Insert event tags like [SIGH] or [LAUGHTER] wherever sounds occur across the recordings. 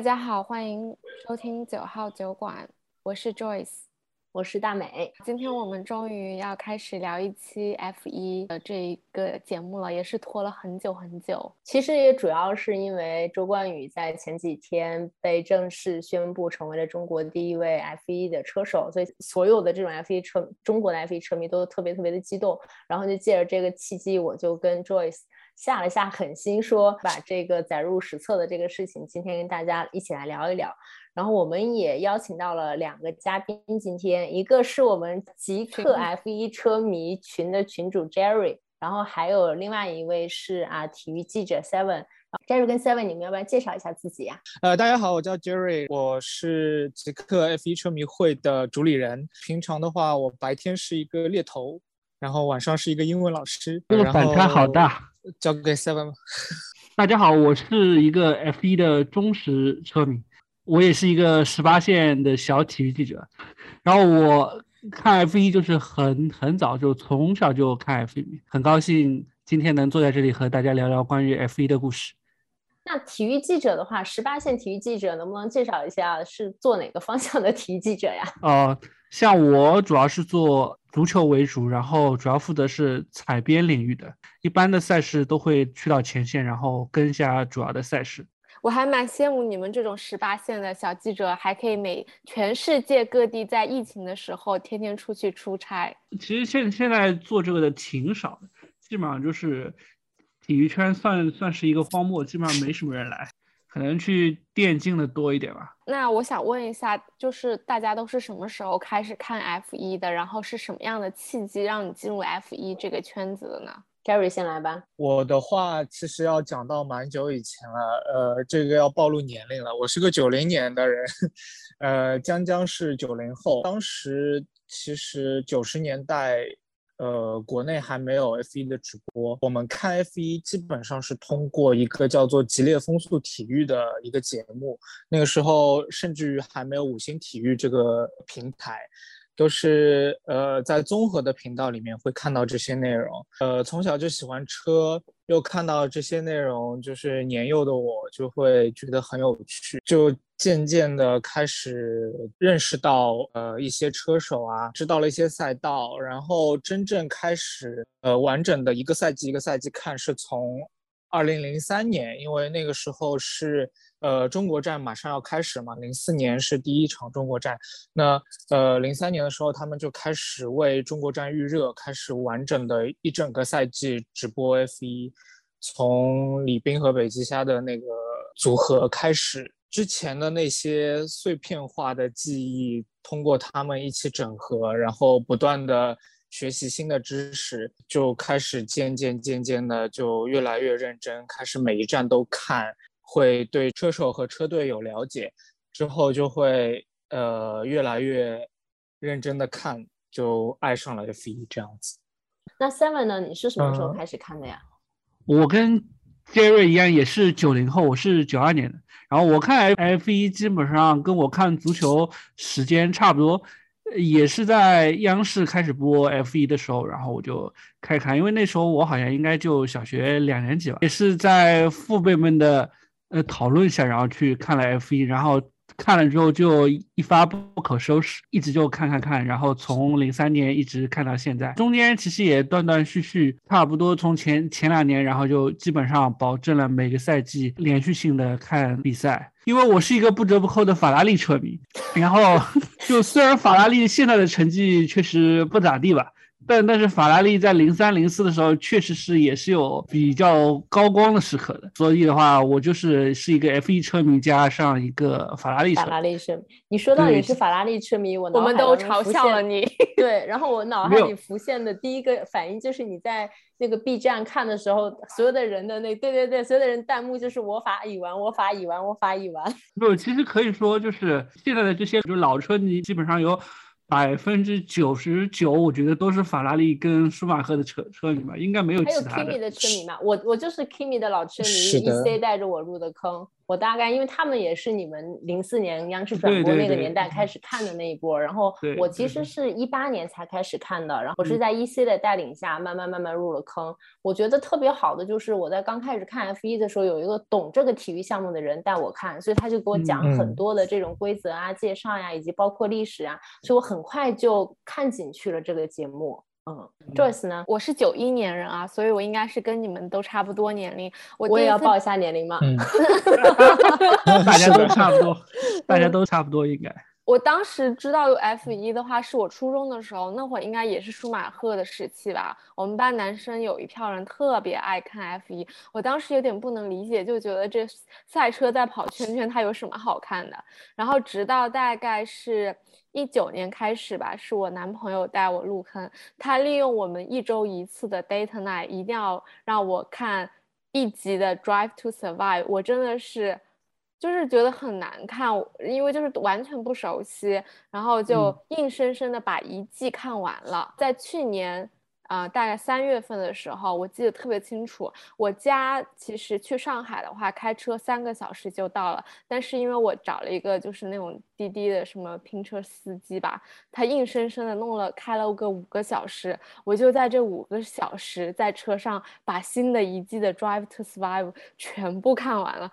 大家好，欢迎收听九号酒馆，我是 Joyce。我是大美，今天我们终于要开始聊一期 F 一的这一个节目了，也是拖了很久很久。其实也主要是因为周冠宇在前几天被正式宣布成为了中国第一位 F 一的车手，所以所有的这种 F 一车中国的 F 一车迷都特别特别的激动。然后就借着这个契机，我就跟 Joyce 下了下狠心，说把这个载入史册的这个事情，今天跟大家一起来聊一聊。然后我们也邀请到了两个嘉宾，今天一个是我们极客 F1 车迷群的群主 Jerry，然后还有另外一位是啊体育记者 Seven。Jerry 跟 Seven，你们要不要介绍一下自己呀？呃，大家好，我叫 Jerry，我是极客 F1 车迷会的主理人。平常的话，我白天是一个猎头，然后晚上是一个英文老师。这个反差好大。交给 Seven 吧。[LAUGHS] 大家好，我是一个 F1 的忠实车迷。我也是一个十八线的小体育记者，然后我看 F1 就是很很早就从小就看 F1，，很高兴今天能坐在这里和大家聊聊关于 F1 的故事。那体育记者的话，十八线体育记者能不能介绍一下是做哪个方向的体育记者呀？呃，像我主要是做足球为主，然后主要负责是采编领域的，一般的赛事都会去到前线，然后跟一下主要的赛事。我还蛮羡慕你们这种十八线的小记者，还可以每全世界各地在疫情的时候天天出去出差。其实现现在做这个的挺少的，基本上就是体育圈算算是一个荒漠，基本上没什么人来，可能去电竞的多一点吧。那我想问一下，就是大家都是什么时候开始看 F 一的？然后是什么样的契机让你进入 F 一这个圈子的呢？Gary 先来吧。我的话其实要讲到蛮久以前了，呃，这个要暴露年龄了。我是个九零年的人，呃，江江是九零后。当时其实九十年代，呃，国内还没有 F 一的直播，我们看 F 一基本上是通过一个叫做《极烈风速体育》的一个节目。那个时候甚至于还没有五星体育这个平台。都是呃，在综合的频道里面会看到这些内容。呃，从小就喜欢车，又看到这些内容，就是年幼的我就会觉得很有趣，就渐渐的开始认识到呃一些车手啊，知道了一些赛道，然后真正开始呃完整的一个赛季一个赛季看，是从二零零三年，因为那个时候是。呃，中国站马上要开始嘛，零四年是第一场中国站，那呃，零三年的时候，他们就开始为中国站预热，开始完整的一整个赛季直播 F 一，从李斌和北极虾的那个组合开始，之前的那些碎片化的记忆，通过他们一起整合，然后不断的学习新的知识，就开始渐渐渐渐的就越来越认真，开始每一站都看。会对车手和车队有了解，之后就会呃越来越认真的看，就爱上了 F 一这样子。那 Seven 呢？你是什么时候开始看的呀？我跟 Jerry 一样，也是九零后，我是九二年的。然后我看 F F 一基本上跟我看足球时间差不多，也是在央视开始播 F 一的时候，然后我就开始看，因为那时候我好像应该就小学两年级吧，也是在父辈们的。呃，讨论下，然后去看了 F 一，然后看了之后就一发不可收拾，一直就看看看，然后从零三年一直看到现在，中间其实也断断续续，差不多从前前两年，然后就基本上保证了每个赛季连续性的看比赛，因为我是一个不折不扣的法拉利车迷，然后 [LAUGHS] 就虽然法拉利现在的成绩确实不咋地吧。但但是法拉利在零三零四的时候，确实是也是有比较高光的时刻的。所以的话，我就是是一个 F 一车迷加上一个法拉利车。法拉利车迷，你说到你是法拉利车迷，我我们都嘲笑了你。[LAUGHS] 对，然后我脑海里浮现的第一个反应就是你在那个 B 站看的时候，所有的人的那对对对，所有的人弹幕就是我法已完，我法已完，我法已完。不，其实可以说就是现在的这些就老车迷基本上有。百分之九十九，我觉得都是法拉利跟舒马赫的车车迷吧，应该没有其他的。还有 Kimi 的车迷嘛？我我就是 Kimi 的老车迷，一 C 带着我入的坑。我大概因为他们也是你们零四年央视转播那个年代开始看的那一波，然后我其实是一八年才开始看的，然后我是在 EC 的带领下慢慢慢慢入了坑。我觉得特别好的就是我在刚开始看 F 一的时候，有一个懂这个体育项目的人带我看，所以他就给我讲很多的这种规则啊、介绍呀，以及包括历史啊，所以我很快就看进去了这个节目。嗯，Joyce 呢？我是九一年人啊，所以我应该是跟你们都差不多年龄。我我也要报一下年龄吗？[LAUGHS] 大家都差不多，大家都差不多应该。我当时知道有 F 一的话，是我初中的时候，那会儿应该也是舒马赫的时期吧。我们班男生有一票人特别爱看 F 一，我当时有点不能理解，就觉得这赛车在跑圈圈，它有什么好看的？然后直到大概是。一九年开始吧，是我男朋友带我入坑。他利用我们一周一次的 date night，一定要让我看一集的 Drive to Survive。我真的是，就是觉得很难看，因为就是完全不熟悉，然后就硬生生的把一季看完了。在去年。啊，大概三月份的时候，我记得特别清楚。我家其实去上海的话，开车三个小时就到了。但是因为我找了一个就是那种滴滴的什么拼车司机吧，他硬生生的弄了开了个五个小时，我就在这五个小时在车上把新的一季的《Drive to Survive》全部看完了。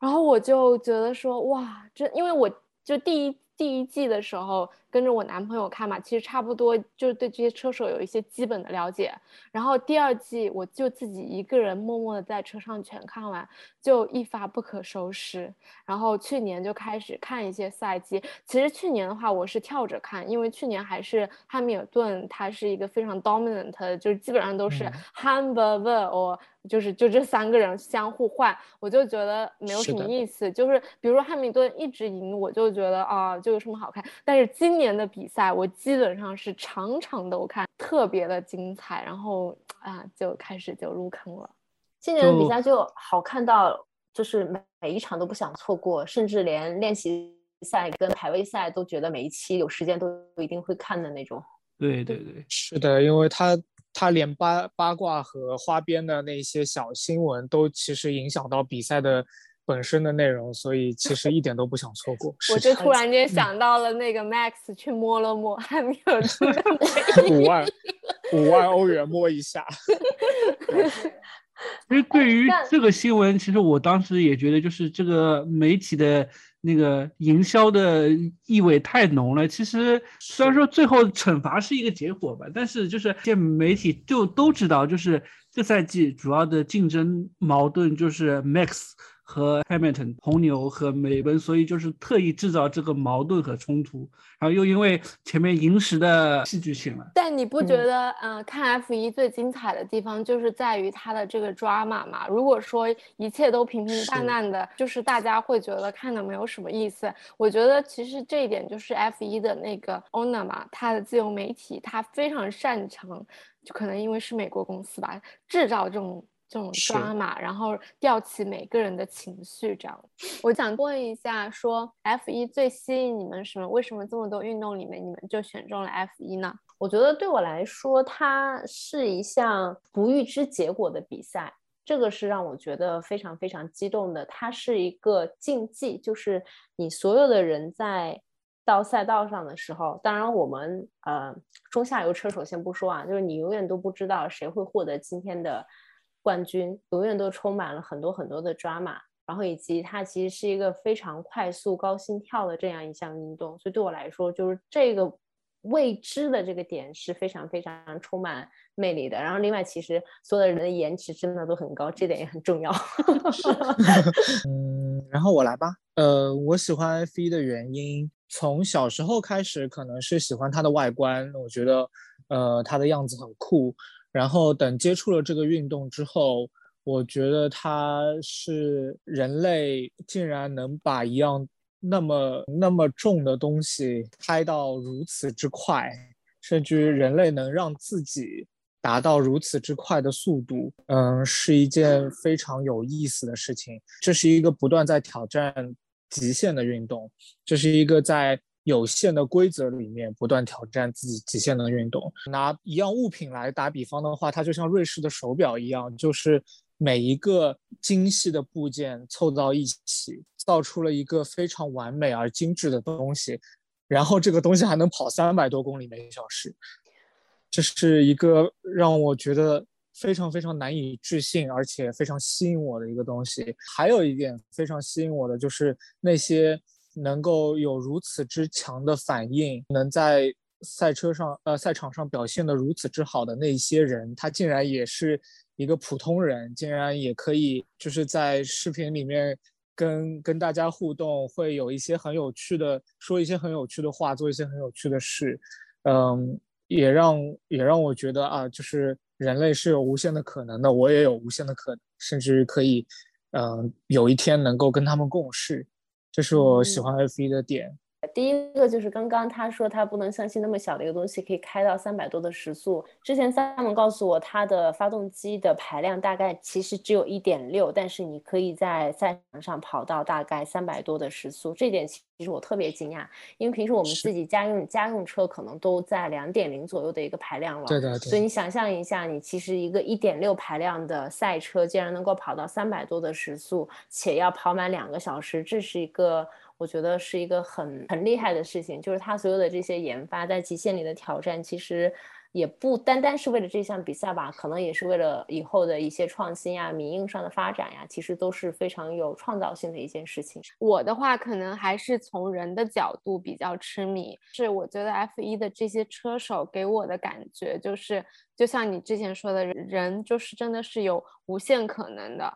然后我就觉得说，哇，这因为我就第一第一季的时候。跟着我男朋友看嘛，其实差不多就是对这些车手有一些基本的了解。然后第二季我就自己一个人默默的在车上全看完，就一发不可收拾。然后去年就开始看一些赛季。其实去年的话我是跳着看，因为去年还是汉密尔顿，他是一个非常 dominant，就是基本上都是 Hamber 或就是就这三个人相互换，我就觉得没有什么意思。就是比如说汉密尔顿一直赢，我就觉得啊，就有什么好看。但是今年的比赛，我基本上是场场都看，特别的精彩，然后啊，就开始就入坑了。今年的比赛就好看到，就是每每一场都不想错过，甚至连练习赛跟排位赛都觉得每一期有时间都一定会看的那种。对对对，是的，因为他他连八八卦和花边的那些小新闻都其实影响到比赛的。本身的内容，所以其实一点都不想错过。我就突然间想到了那个 Max 去摸了摸汉密尔顿的五万五万欧元摸一下。[LAUGHS] 其实对于这个新闻，其实我当时也觉得，就是这个媒体的那个营销的意味太浓了。其实虽然说最后惩罚是一个结果吧，但是就是这媒体就都知道，就是这赛季主要的竞争矛盾就是 Max。和 Hamilton 红牛和美奔，所以就是特意制造这个矛盾和冲突，然后又因为前面银石的戏剧性了。但你不觉得，嗯，看 F 一最精彩的地方就是在于它的这个 drama 嘛？如果说一切都平平淡淡的，就是大家会觉得看的没有什么意思。我觉得其实这一点就是 F 一的那个 owner 嘛，他的自由媒体，他非常擅长，就可能因为是美国公司吧，制造这种。这种抓马，然后吊起每个人的情绪，这样。我想问一下，说 F 一最吸引你们什么？为什么这么多运动里面，你们就选中了 F 一呢？我觉得对我来说，它是一项不预知结果的比赛，这个是让我觉得非常非常激动的。它是一个竞技，就是你所有的人在到赛道上的时候，当然我们呃中下游车手先不说啊，就是你永远都不知道谁会获得今天的。冠军永远都充满了很多很多的抓马，然后以及它其实是一个非常快速、高心跳的这样一项运动，所以对我来说，就是这个未知的这个点是非常非常充满魅力的。然后另外，其实所有的人的颜值真的都很高，这点也很重要。[LAUGHS] [LAUGHS] 嗯，然后我来吧。呃，我喜欢 F 一的原因，从小时候开始可能是喜欢它的外观，我觉得呃它的样子很酷。然后等接触了这个运动之后，我觉得它是人类竟然能把一样那么那么重的东西开到如此之快，甚至人类能让自己达到如此之快的速度，嗯，是一件非常有意思的事情。这是一个不断在挑战极限的运动，这是一个在。有限的规则里面不断挑战自己极限的运动，拿一样物品来打比方的话，它就像瑞士的手表一样，就是每一个精细的部件凑到一起，造出了一个非常完美而精致的东西，然后这个东西还能跑三百多公里每小时，这是一个让我觉得非常非常难以置信，而且非常吸引我的一个东西。还有一点非常吸引我的就是那些能够有如此之强的反应，能在赛车上呃赛场上表现的如此之好的那些人，他竟然也是。一个普通人竟然也可以，就是在视频里面跟跟大家互动，会有一些很有趣的，说一些很有趣的话，做一些很有趣的事，嗯，也让也让我觉得啊，就是人类是有无限的可能的，我也有无限的可能，甚至可以，嗯，有一天能够跟他们共事，这是我喜欢 F 一的点。第一个就是刚刚他说他不能相信那么小的一个东西可以开到三百多的时速。之前 Simon 告诉我，它的发动机的排量大概其实只有一点六，但是你可以在赛场上跑到大概三百多的时速，这点其实我特别惊讶，因为平时我们自己家用家用车可能都在两点零左右的一个排量了。对的。所以你想象一下，你其实一个一点六排量的赛车竟然能够跑到三百多的时速，且要跑满两个小时，这是一个。我觉得是一个很很厉害的事情，就是他所有的这些研发在极限里的挑战，其实也不单单是为了这项比赛吧，可能也是为了以后的一些创新呀、民营上的发展呀，其实都是非常有创造性的一件事情。我的话，可能还是从人的角度比较痴迷，是我觉得 F 一的这些车手给我的感觉，就是就像你之前说的，人就是真的是有无限可能的。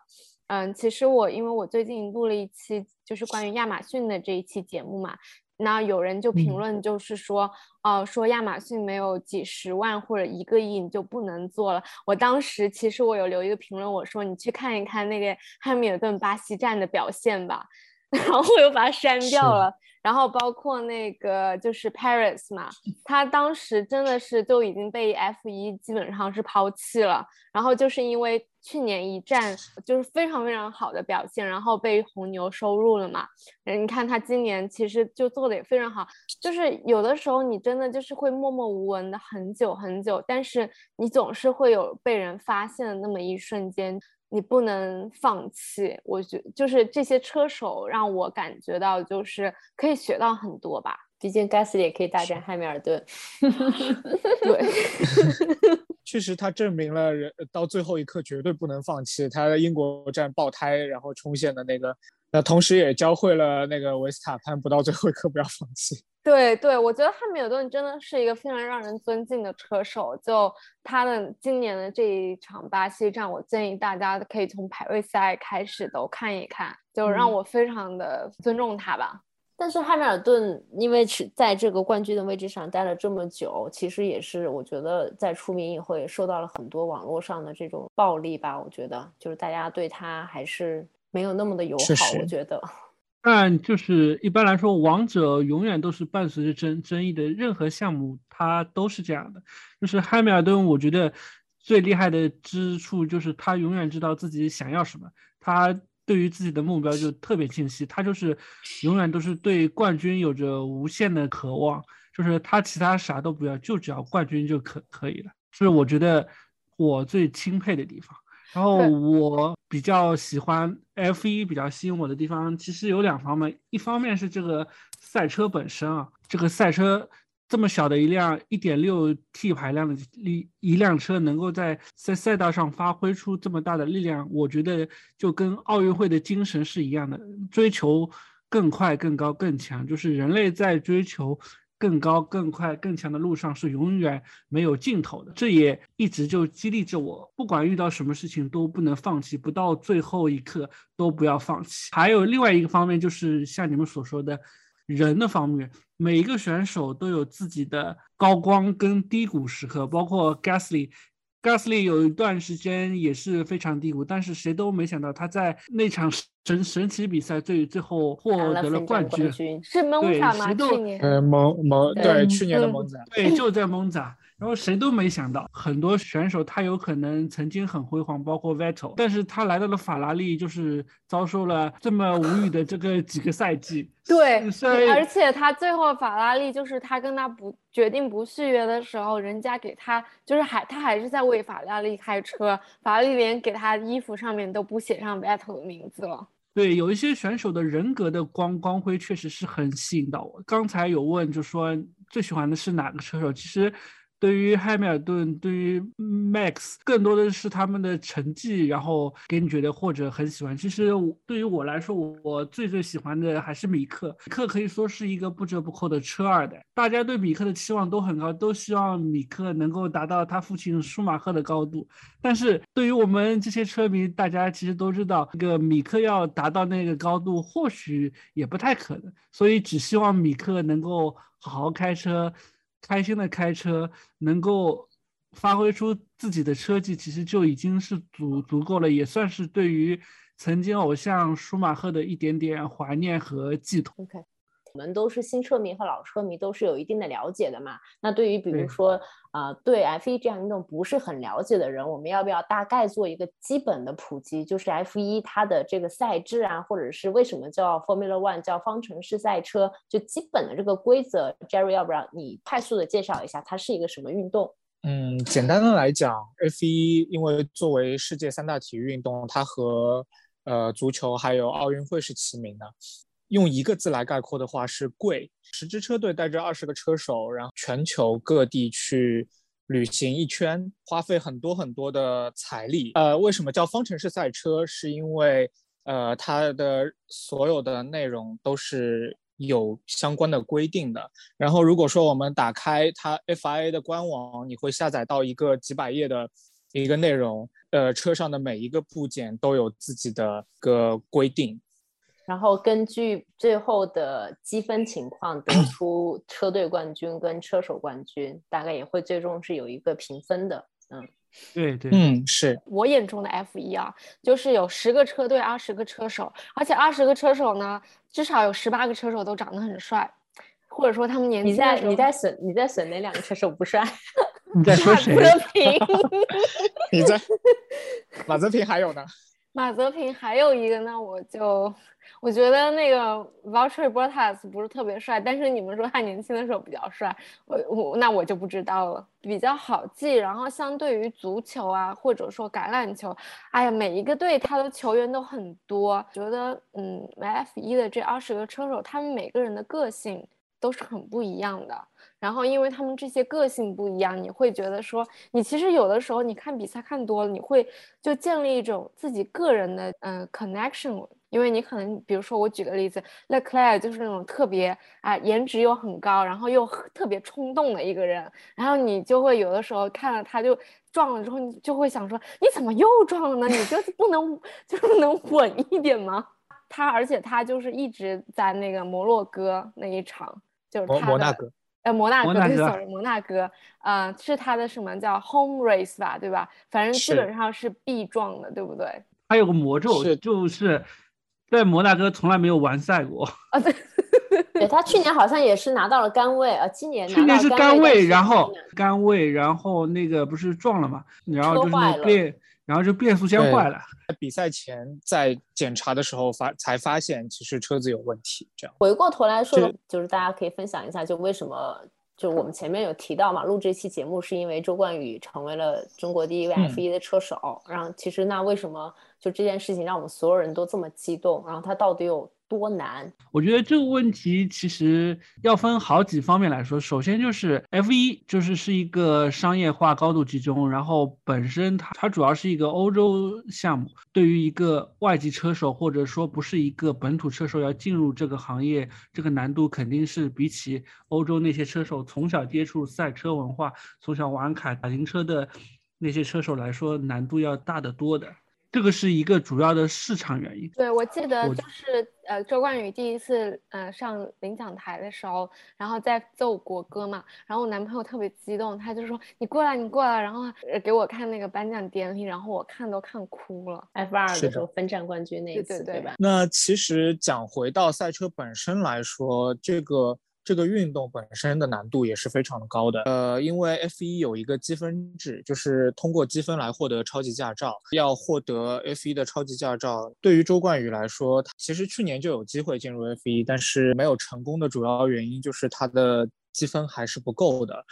嗯，其实我因为我最近录了一期，就是关于亚马逊的这一期节目嘛，那有人就评论，就是说，哦，说亚马逊没有几十万或者一个亿你就不能做了。我当时其实我有留一个评论，我说你去看一看那个汉密尔顿巴西站的表现吧，然后我又把它删掉了。然后包括那个就是 Paris 嘛，他当时真的是就已经被 F 一基本上是抛弃了。然后就是因为去年一战就是非常非常好的表现，然后被红牛收入了嘛。你看他今年其实就做的也非常好，就是有的时候你真的就是会默默无闻的很久很久，但是你总是会有被人发现的那么一瞬间。你不能放弃，我觉就是这些车手让我感觉到就是可以学到很多吧。毕竟盖斯也可以大战汉密尔顿。[LAUGHS] 对，[LAUGHS] 确实他证明了人到最后一刻绝对不能放弃。他在英国站爆胎然后冲线的那个，那同时也教会了那个维斯塔潘不到最后一刻不要放弃。[LAUGHS] 对对，我觉得汉密尔顿真的是一个非常让人尊敬的车手。就他的今年的这一场巴西站，我建议大家可以从排位赛开始都看一看，就让我非常的尊重他吧。但是汉密尔顿因为是在这个冠军的位置上待了这么久，其实也是我觉得在出名以后也受到了很多网络上的这种暴力吧。我觉得就是大家对他还是没有那么的友好。我觉得。[LAUGHS] 但就是一般来说，王者永远都是伴随着争争议的，任何项目它都是这样的。就是汉密尔顿，我觉得最厉害的之处就是他永远知道自己想要什么，他对于自己的目标就特别清晰，他就是永远都是对冠军有着无限的渴望，就是他其他啥都不要，就只要冠军就可可以了。是我觉得我最钦佩的地方。然后我比较喜欢 F 一，比较吸引我的地方其实有两方面，一方面是这个赛车本身啊，这个赛车这么小的一辆 1.6T 排量的一一辆车，能够在在赛道上发挥出这么大的力量，我觉得就跟奥运会的精神是一样的，追求更快、更高、更强，就是人类在追求。更高、更快、更强的路上是永远没有尽头的，这也一直就激励着我，不管遇到什么事情都不能放弃，不到最后一刻都不要放弃。还有另外一个方面，就是像你们所说的，人的方面，每一个选手都有自己的高光跟低谷时刻，包括 Gasly。Gasly 有一段时间也是非常低谷，但是谁都没想到他在那场神神奇比赛最最后获得了冠军，是蒙扎吗？去年呃蒙蒙对去年的蒙扎，对就在蒙扎，然后谁都没想到，很多选手他有可能曾经很辉煌，包括 Vettel，但是他来到了法拉利，就是遭受了这么无语的这个几个赛季。[LAUGHS] 对，所以而且他最后法拉利就是他跟他不决定不续约的时候，人家给他就是还他还是在为法拉利开车，法拉利连给他衣服上面都不写上 Vettel 的名字了。对，有一些选手的人格的光光辉确实是很吸引到我。刚才有问，就说最喜欢的是哪个车手？其实。对于汉密尔顿，对于 Max，更多的是他们的成绩，然后给你觉得或者很喜欢。其实对于我来说，我最最喜欢的还是米克。米克可以说是一个不折不扣的车二代，大家对米克的期望都很高，都希望米克能够达到他父亲舒马赫的高度。但是对于我们这些车迷，大家其实都知道，这个米克要达到那个高度，或许也不太可能。所以只希望米克能够好好开车。开心的开车，能够发挥出自己的车技，其实就已经是足足够了，也算是对于曾经偶像舒马赫的一点点怀念和寄托。我们都是新车迷和老车迷，都是有一定的了解的嘛。那对于比如说啊，对 F1 这样运动不是很了解的人，我们要不要大概做一个基本的普及？就是 F1 它的这个赛制啊，或者是为什么叫 Formula One 叫方程式赛车，就基本的这个规则，Jerry 要不然你快速的介绍一下，它是一个什么运动？嗯，简单的来讲，F1 因为作为世界三大体育运动，它和呃足球还有奥运会是齐名的。用一个字来概括的话是贵。十支车队带着二十个车手，然后全球各地去旅行一圈，花费很多很多的财力。呃，为什么叫方程式赛车？是因为呃它的所有的内容都是有相关的规定的。然后如果说我们打开它 FIA 的官网，你会下载到一个几百页的一个内容。呃，车上的每一个部件都有自己的个规定。然后根据最后的积分情况得出车队冠军跟车手冠军，大概也会最终是有一个评分的。嗯，对对，嗯，是我眼中的 F 一啊，就是有十个车队，二十个车手，而且二十个车手呢，至少有十八个车手都长得很帅，或者说他们年纪。你在你在损你在损哪两个车手不帅？[LAUGHS] 你在说谁？[LAUGHS] 马泽平。[LAUGHS] 你在马泽平还有呢？马泽平还有一个，那我就。我觉得那个 Valtteri Bottas 不是特别帅，但是你们说他年轻的时候比较帅，我我那我就不知道了。比较好记，然后相对于足球啊，或者说橄榄球，哎呀，每一个队他的球员都很多。觉得嗯，F1 的这二十个车手，他们每个人的个性都是很不一样的。然后因为他们这些个性不一样，你会觉得说，你其实有的时候你看比赛看多了，你会就建立一种自己个人的嗯 connection。因为你可能，比如说我举个例子，Leclaire 就是那种特别啊，颜值又很高，然后又特别冲动的一个人，然后你就会有的时候看了他就撞了之后，你就会想说，你怎么又撞了呢？你就是不能 [LAUGHS] 就是能稳一点吗？他而且他就是一直在那个摩洛哥那一场，就是他摩纳哥，呃，摩纳哥，sorry，摩纳哥，呃，是他的什么叫 home race 吧，对吧？反正基本上是必撞的，对不对？他有个魔咒，就是。在摩纳哥从来没有完赛过啊！对，[LAUGHS] 对他去年好像也是拿到了杆位啊，今年去年是杆位，然后杆位，然后那个不是撞了嘛，然后就是变，然后就变速箱坏了。在比赛前在检查的时候发才发现，其实车子有问题。这样回过头来说，就是大家可以分享一下，就为什么就我们前面有提到嘛，录这期节目是因为周冠宇成为了中国第一位 F1 的车手，然后其实那为什么？就这件事情让我们所有人都这么激动，然后他到底有多难？我觉得这个问题其实要分好几方面来说。首先就是 F 一就是是一个商业化高度集中，然后本身它它主要是一个欧洲项目，对于一个外籍车手或者说不是一个本土车手要进入这个行业，这个难度肯定是比起欧洲那些车手从小接触赛车文化、从小玩卡卡丁车的那些车手来说，难度要大得多的。这个是一个主要的市场原因。对，我记得就是呃，周冠宇第一次呃上领奖台的时候，然后在奏国歌嘛，然后我男朋友特别激动，他就说你过来，你过来，然后给我看那个颁奖典礼，然后我看都看哭了。F 二的时候分站冠军那一次，对吧？那其实讲回到赛车本身来说，这个这个运动本身的难度也是非常的高的。呃，因为 F1 有一个积分制，就是通过积分来获得超级驾照。要获得 F1 的超级驾照，对于周冠宇来说，其实去年就有机会进入 F1，但是没有成功的主要原因就是他的积分还是不够的。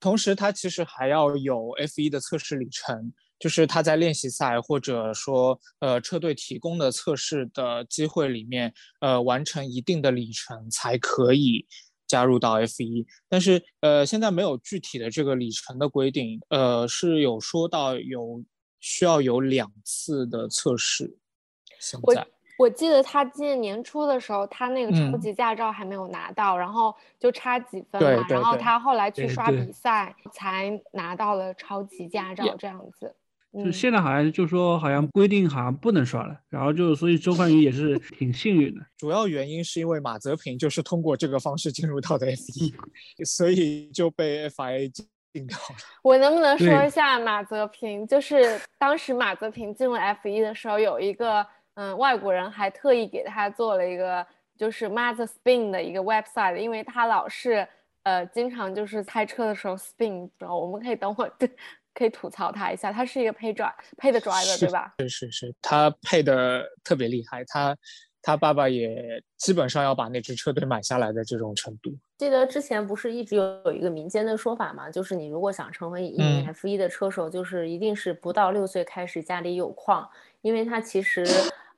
同时，他其实还要有 F1 的测试里程。就是他在练习赛或者说呃车队提供的测试的机会里面，呃完成一定的里程才可以加入到 F 一。但是呃现在没有具体的这个里程的规定，呃是有说到有需要有两次的测试。现在我记得他今年年初的时候，他那个超级驾照还没有拿到，然后就差几分嘛，然后他后来去刷比赛才拿到了超级驾照这样子。就现在好像就说好像规定好像不能刷了，然后就所以周冠宇也是 [LAUGHS] 挺幸运的。主要原因是因为马泽平就是通过这个方式进入到的 F1，所以就被 FIA 禁掉了。我能不能说一下马泽平？就是当时马泽平进入 F1 的时候，有一个嗯外国人还特意给他做了一个就是 Master Spin 的一个 website，因为他老是呃经常就是开车的时候 spin，然后我们可以等会儿对。[LAUGHS] 可以吐槽他一下，他是一个配 drive 配的 driver 对吧？是是是，他配的特别厉害，他他爸爸也基本上要把那支车队买下来的这种程度。记得之前不是一直有有一个民间的说法嘛，就是你如果想成为一名 F 一的车手，就是一定是不到六岁开始家里有矿，因为他其实。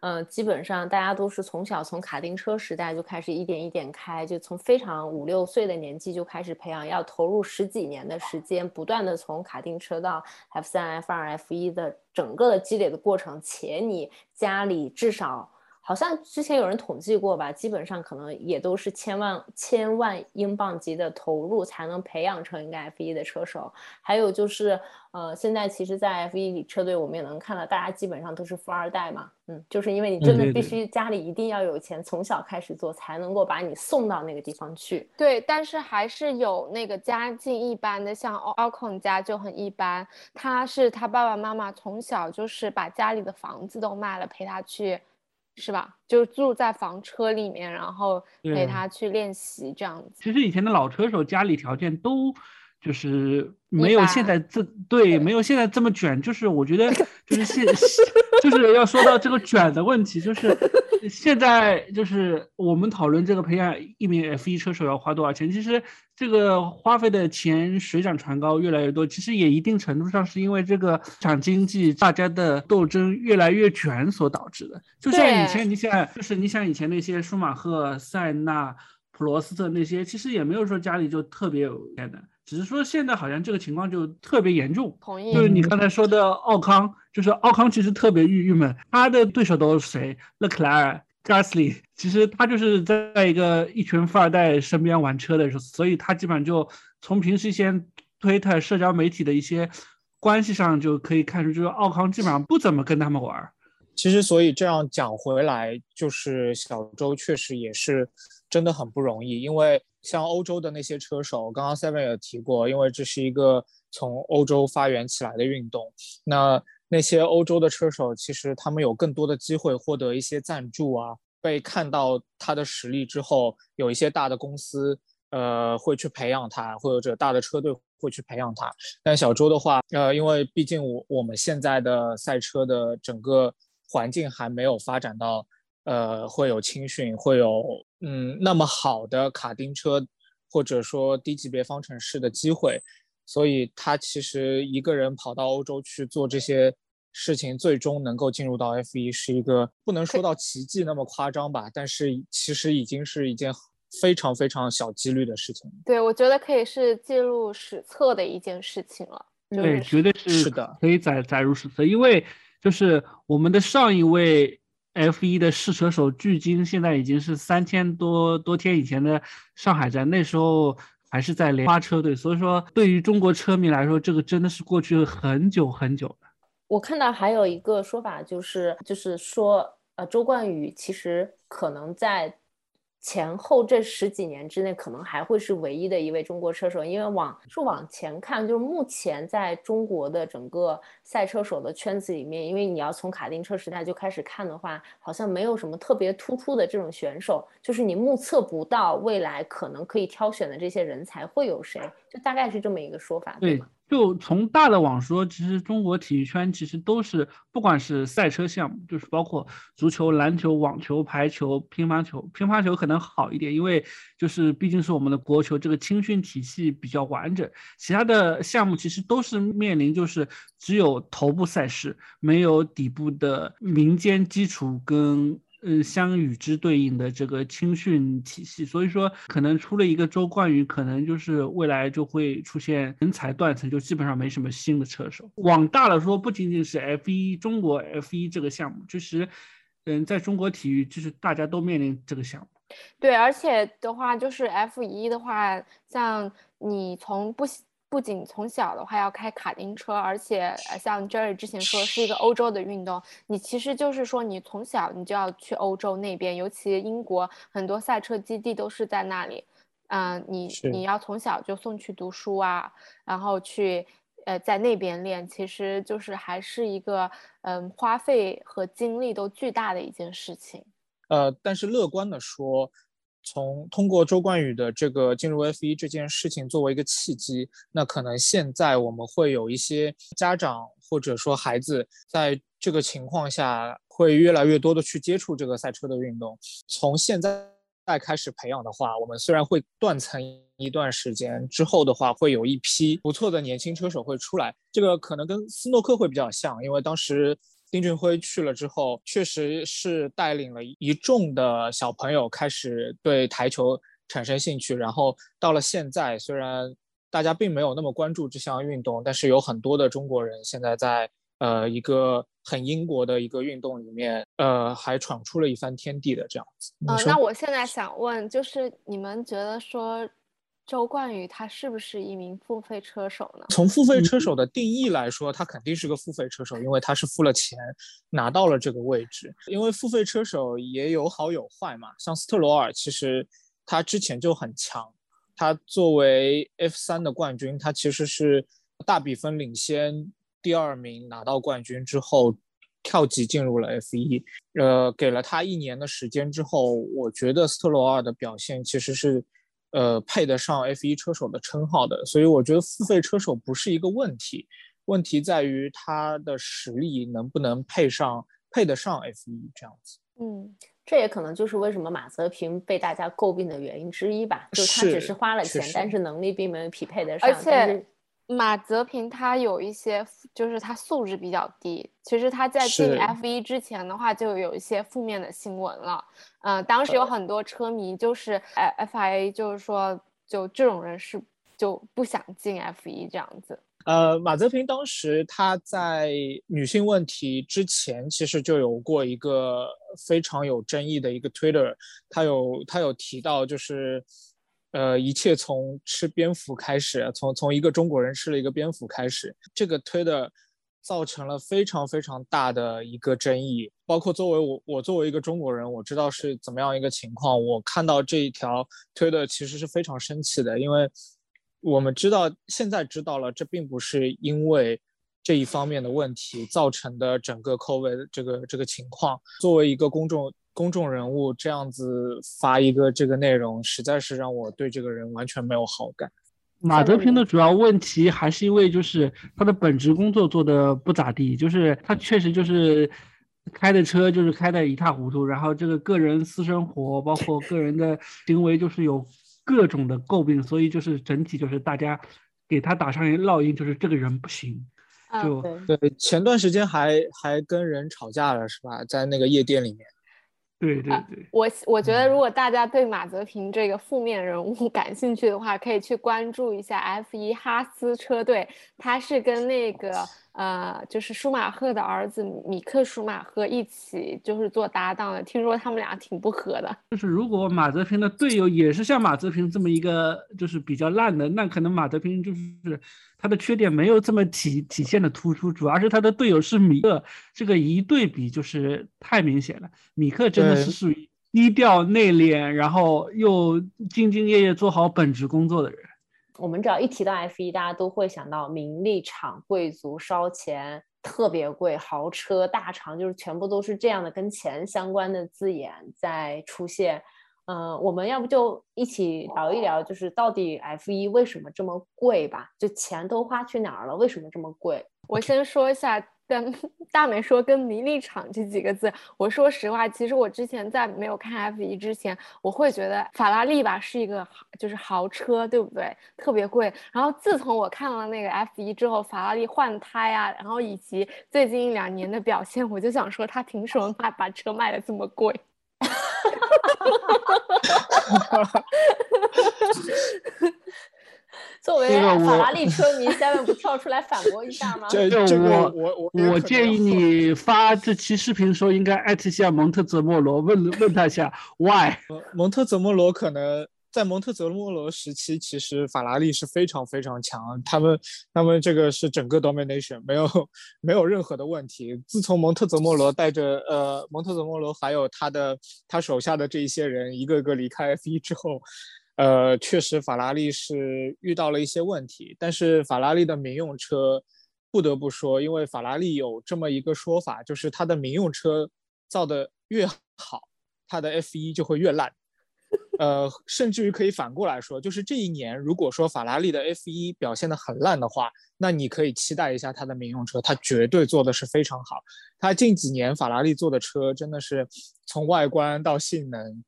嗯，基本上大家都是从小从卡丁车时代就开始一点一点开，就从非常五六岁的年纪就开始培养，要投入十几年的时间，不断的从卡丁车到 F 三、F 二、F 一的整个的积累的过程，且你家里至少。好像之前有人统计过吧，基本上可能也都是千万千万英镑级的投入才能培养成一个 F 一的车手。还有就是，呃，现在其实，在 F 一车队，我们也能看到，大家基本上都是富二代嘛，嗯，就是因为你真的必须家里一定要有钱，从小开始做，才能够把你送到那个地方去。对，但是还是有那个家境一般的，像奥孔家就很一般，他是他爸爸妈妈从小就是把家里的房子都卖了陪他去。是吧？就住在房车里面，然后陪他去练习这样子。其实以前的老车手家里条件都就是没有现在这对没有现在这么卷。就是我觉得 [LAUGHS] 就是现就是要说到这个卷的问题，就是 [LAUGHS] 现在就是我们讨论这个培养一名 F 一车手要花多少钱，其实。这个花费的钱水涨船高，越来越多。其实也一定程度上是因为这个市场经济，大家的斗争越来越卷所导致的。就像以前，你想，就是你想以前那些舒马赫、塞纳、普罗斯特那些，其实也没有说家里就特别有钱的，只是说现在好像这个情况就特别严重。同意。就是你刚才说的奥康，就是奥康其实特别郁郁闷，他的对手都是谁？勒克莱尔。Gasly 其实他就是在一个一群富二代身边玩车的时候，所以他基本上就从平时一些推特、社交媒体的一些关系上就可以看出，就是奥康基本上不怎么跟他们玩。其实，所以这样讲回来，就是小周确实也是真的很不容易，因为像欧洲的那些车手，刚刚 Seven 也提过，因为这是一个从欧洲发源起来的运动，那。那些欧洲的车手，其实他们有更多的机会获得一些赞助啊，被看到他的实力之后，有一些大的公司，呃，会去培养他，或者大的车队会去培养他。但小周的话，呃，因为毕竟我我们现在的赛车的整个环境还没有发展到，呃，会有青训，会有嗯那么好的卡丁车，或者说低级别方程式的机会。所以他其实一个人跑到欧洲去做这些事情，最终能够进入到 F 一，是一个不能说到奇迹那么夸张吧，但是其实已经是一件非常非常小几率的事情。对，我觉得可以是记录史册的一件事情了。对，绝对是是的，可以载载入史册，因为就是我们的上一位 F 一的试车手，距今现在已经是三千多多天以前的上海站，那时候。还是在莲花车队，所以说对于中国车迷来说，这个真的是过去很久很久了。我看到还有一个说法，就是就是说，呃，周冠宇其实可能在前后这十几年之内，可能还会是唯一的一位中国车手，因为往是往前看，就是目前在中国的整个赛车手的圈子里面，因为你要从卡丁车时代就开始看的话，好像没有什么特别突出的这种选手，就是你目测不到未来可能可以挑选的这些人才会有谁，就大概是这么一个说法，对吗？就从大的网说，其实中国体育圈其实都是，不管是赛车项目，就是包括足球、篮球、网球、排球、乒乓球。乒乓球可能好一点，因为就是毕竟是我们的国球，这个青训体系比较完整。其他的项目其实都是面临就是只有头部赛事，没有底部的民间基础跟。嗯，相与之对应的这个青训体系，所以说可能出了一个周冠宇，可能就是未来就会出现人才断层，就基本上没什么新的车手。往大了说，不仅仅是 F 一中国 F 一这个项目，其实，嗯，在中国体育就是大家都面临这个项目。对，而且的话就是 F 一的话，像你从不。不仅从小的话要开卡丁车，而且像 Jerry 之前说是一个欧洲的运动，你其实就是说你从小你就要去欧洲那边，尤其英国很多赛车基地都是在那里，嗯，你你要从小就送去读书啊，然后去呃在那边练，其实就是还是一个嗯花费和精力都巨大的一件事情。呃，但是乐观的说。从通过周冠宇的这个进入 F 一这件事情作为一个契机，那可能现在我们会有一些家长或者说孩子在这个情况下会越来越多的去接触这个赛车的运动。从现在再开始培养的话，我们虽然会断层一段时间之后的话，会有一批不错的年轻车手会出来。这个可能跟斯诺克会比较像，因为当时。丁俊晖去了之后，确实是带领了一众的小朋友开始对台球产生兴趣。然后到了现在，虽然大家并没有那么关注这项运动，但是有很多的中国人现在在呃一个很英国的一个运动里面，呃还闯出了一番天地的这样子。呃，那我现在想问，就是你们觉得说？周冠宇他是不是一名付费车手呢？从付费车手的定义来说，他肯定是个付费车手，因为他是付了钱拿到了这个位置。因为付费车手也有好有坏嘛，像斯特罗尔，其实他之前就很强，他作为 F 三的冠军，他其实是大比分领先第二名拿到冠军之后，跳级进入了 F 一。呃，给了他一年的时间之后，我觉得斯特罗尔的表现其实是。呃，配得上 F1 车手的称号的，所以我觉得付费车手不是一个问题，问题在于他的实力能不能配上配得上 F1 这样子。嗯，这也可能就是为什么马泽平被大家诟病的原因之一吧，就他只是花了钱，但是能力并没有匹配得上。而且马泽平他有一些，就是他素质比较低。其实他在进 F 一之前的话，就有一些负面的新闻了。嗯，当时有很多车迷就是，呃，FIA 就是说，就这种人是就不想进 F 一这样子。呃，马泽平当时他在女性问题之前，其实就有过一个非常有争议的一个 Twitter，他有他有提到就是，呃，一切从吃蝙蝠开始，从从一个中国人吃了一个蝙蝠开始，这个推的。造成了非常非常大的一个争议，包括作为我，我作为一个中国人，我知道是怎么样一个情况。我看到这一条推的其实是非常生气的，因为我们知道现在知道了，这并不是因为这一方面的问题造成的整个 COVID 这个这个情况。作为一个公众公众人物，这样子发一个这个内容，实在是让我对这个人完全没有好感。马德平的主要问题还是因为就是他的本职工作做的不咋地，就是他确实就是开的车就是开的一塌糊涂，然后这个个人私生活包括个人的行为就是有各种的诟病，所以就是整体就是大家给他打上一烙印，就是这个人不行。就对，前段时间还还跟人吵架了是吧？在那个夜店里面。对对对，我我觉得如果大家对马泽平这个负面人物 [LAUGHS] 感兴趣的话，可以去关注一下 F 一哈斯车队，他是跟那个。呃，就是舒马赫的儿子米克舒马赫一起就是做搭档的，听说他们俩挺不和的。就是如果马泽平的队友也是像马泽平这么一个就是比较烂的，那可能马泽平就是他的缺点没有这么体体现的突出，主要是他的队友是米克，这个一对比就是太明显了。米克真的是属于低调内敛，然后又兢兢业业做好本职工作的人。我们只要一提到 F 一，大家都会想到名利场、贵族烧钱、特别贵、豪车、大厂，就是全部都是这样的跟钱相关的字眼在出现。嗯，我们要不就一起聊一聊，就是到底 F 一为什么这么贵吧？就钱都花去哪儿了？为什么这么贵？我先说一下。跟 [LAUGHS] 大美说跟迷利场这几个字，我说实话，其实我之前在没有看 F 一之前，我会觉得法拉利吧是一个就是豪车，对不对？特别贵。然后自从我看了那个 F 一之后，法拉利换胎啊，然后以及最近一两年的表现，我就想说他凭什么卖把车卖的这么贵？[LAUGHS] [LAUGHS] 作为法拉利车迷，[LAUGHS] Seven 不跳出来反驳一下吗？这这我我我建议你发这期视频的时候，应该艾特一下蒙特泽莫罗，问问他一下 [LAUGHS] Why？蒙特泽莫罗可能在蒙特泽莫罗时期，其实法拉利是非常非常强，他们他们这个是整个 domination，没有没有任何的问题。自从蒙特泽莫罗带着呃蒙特泽莫罗还有他的他手下的这一些人一个个离开 F1 之后。呃，确实，法拉利是遇到了一些问题，但是法拉利的民用车，不得不说，因为法拉利有这么一个说法，就是它的民用车造的越好，它的 F1 就会越烂。呃，甚至于可以反过来说，就是这一年，如果说法拉利的 F1 表现的很烂的话，那你可以期待一下它的民用车，它绝对做的是非常好。它近几年法拉利做的车真的是从外观到性能。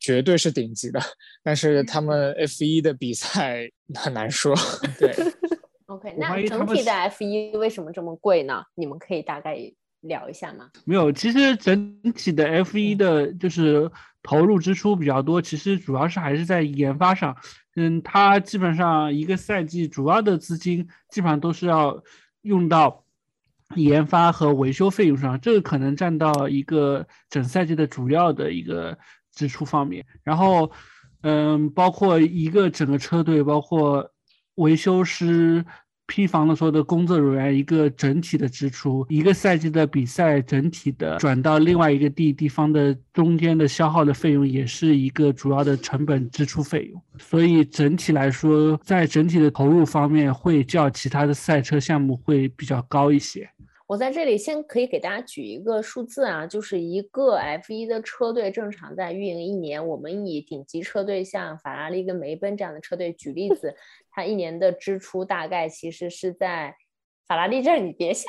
绝对是顶级的，但是他们 F 一的比赛 [LAUGHS] 很难说。对，[LAUGHS] OK，那整体的 F 一为什么这么贵呢？你们可以大概聊一下吗？没有，其实整体的 F 一的就是投入支出比较多，其实主要是还是在研发上。嗯，它基本上一个赛季主要的资金基本上都是要用到研发和维修费用上，这个可能占到一个整赛季的主要的一个。支出方面，然后，嗯，包括一个整个车队，包括维修师、批房的所有的工作人员，一个整体的支出，一个赛季的比赛整体的转到另外一个地地方的中间的消耗的费用，也是一个主要的成本支出费用。所以整体来说，在整体的投入方面，会较其他的赛车项目会比较高一些。我在这里先可以给大家举一个数字啊，就是一个 F1 的车队正常在运营一年，我们以顶级车队像法拉利跟梅奔这样的车队举例子，它一年的支出大概其实是在。法拉利这儿你别笑，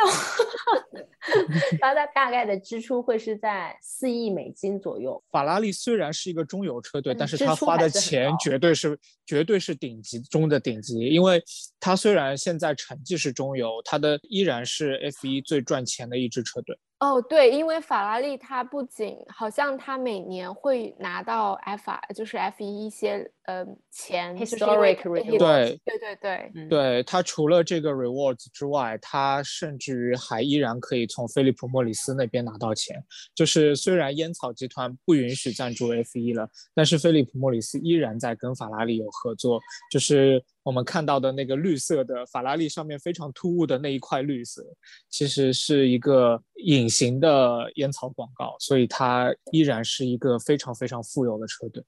[LAUGHS] 它的大概的支出会是在四亿美金左右。法拉利虽然是一个中游车队，但是它花的钱绝对是绝对是顶级中的顶级，因为它虽然现在成绩是中游，它的依然是 F 一最赚钱的一支车队。哦，对，因为法拉利它不仅好像它每年会拿到 F 就是 F 一一些呃钱，historic reward，对对对对，对它除了这个 rewards 之外，它甚至于还依然可以从菲利普莫里斯那边拿到钱。就是虽然烟草集团不允许赞助 F 一了，但是菲利普莫里斯依然在跟法拉利有合作，就是。我们看到的那个绿色的法拉利上面非常突兀的那一块绿色，其实是一个隐形的烟草广告，所以它依然是一个非常非常富有的车队。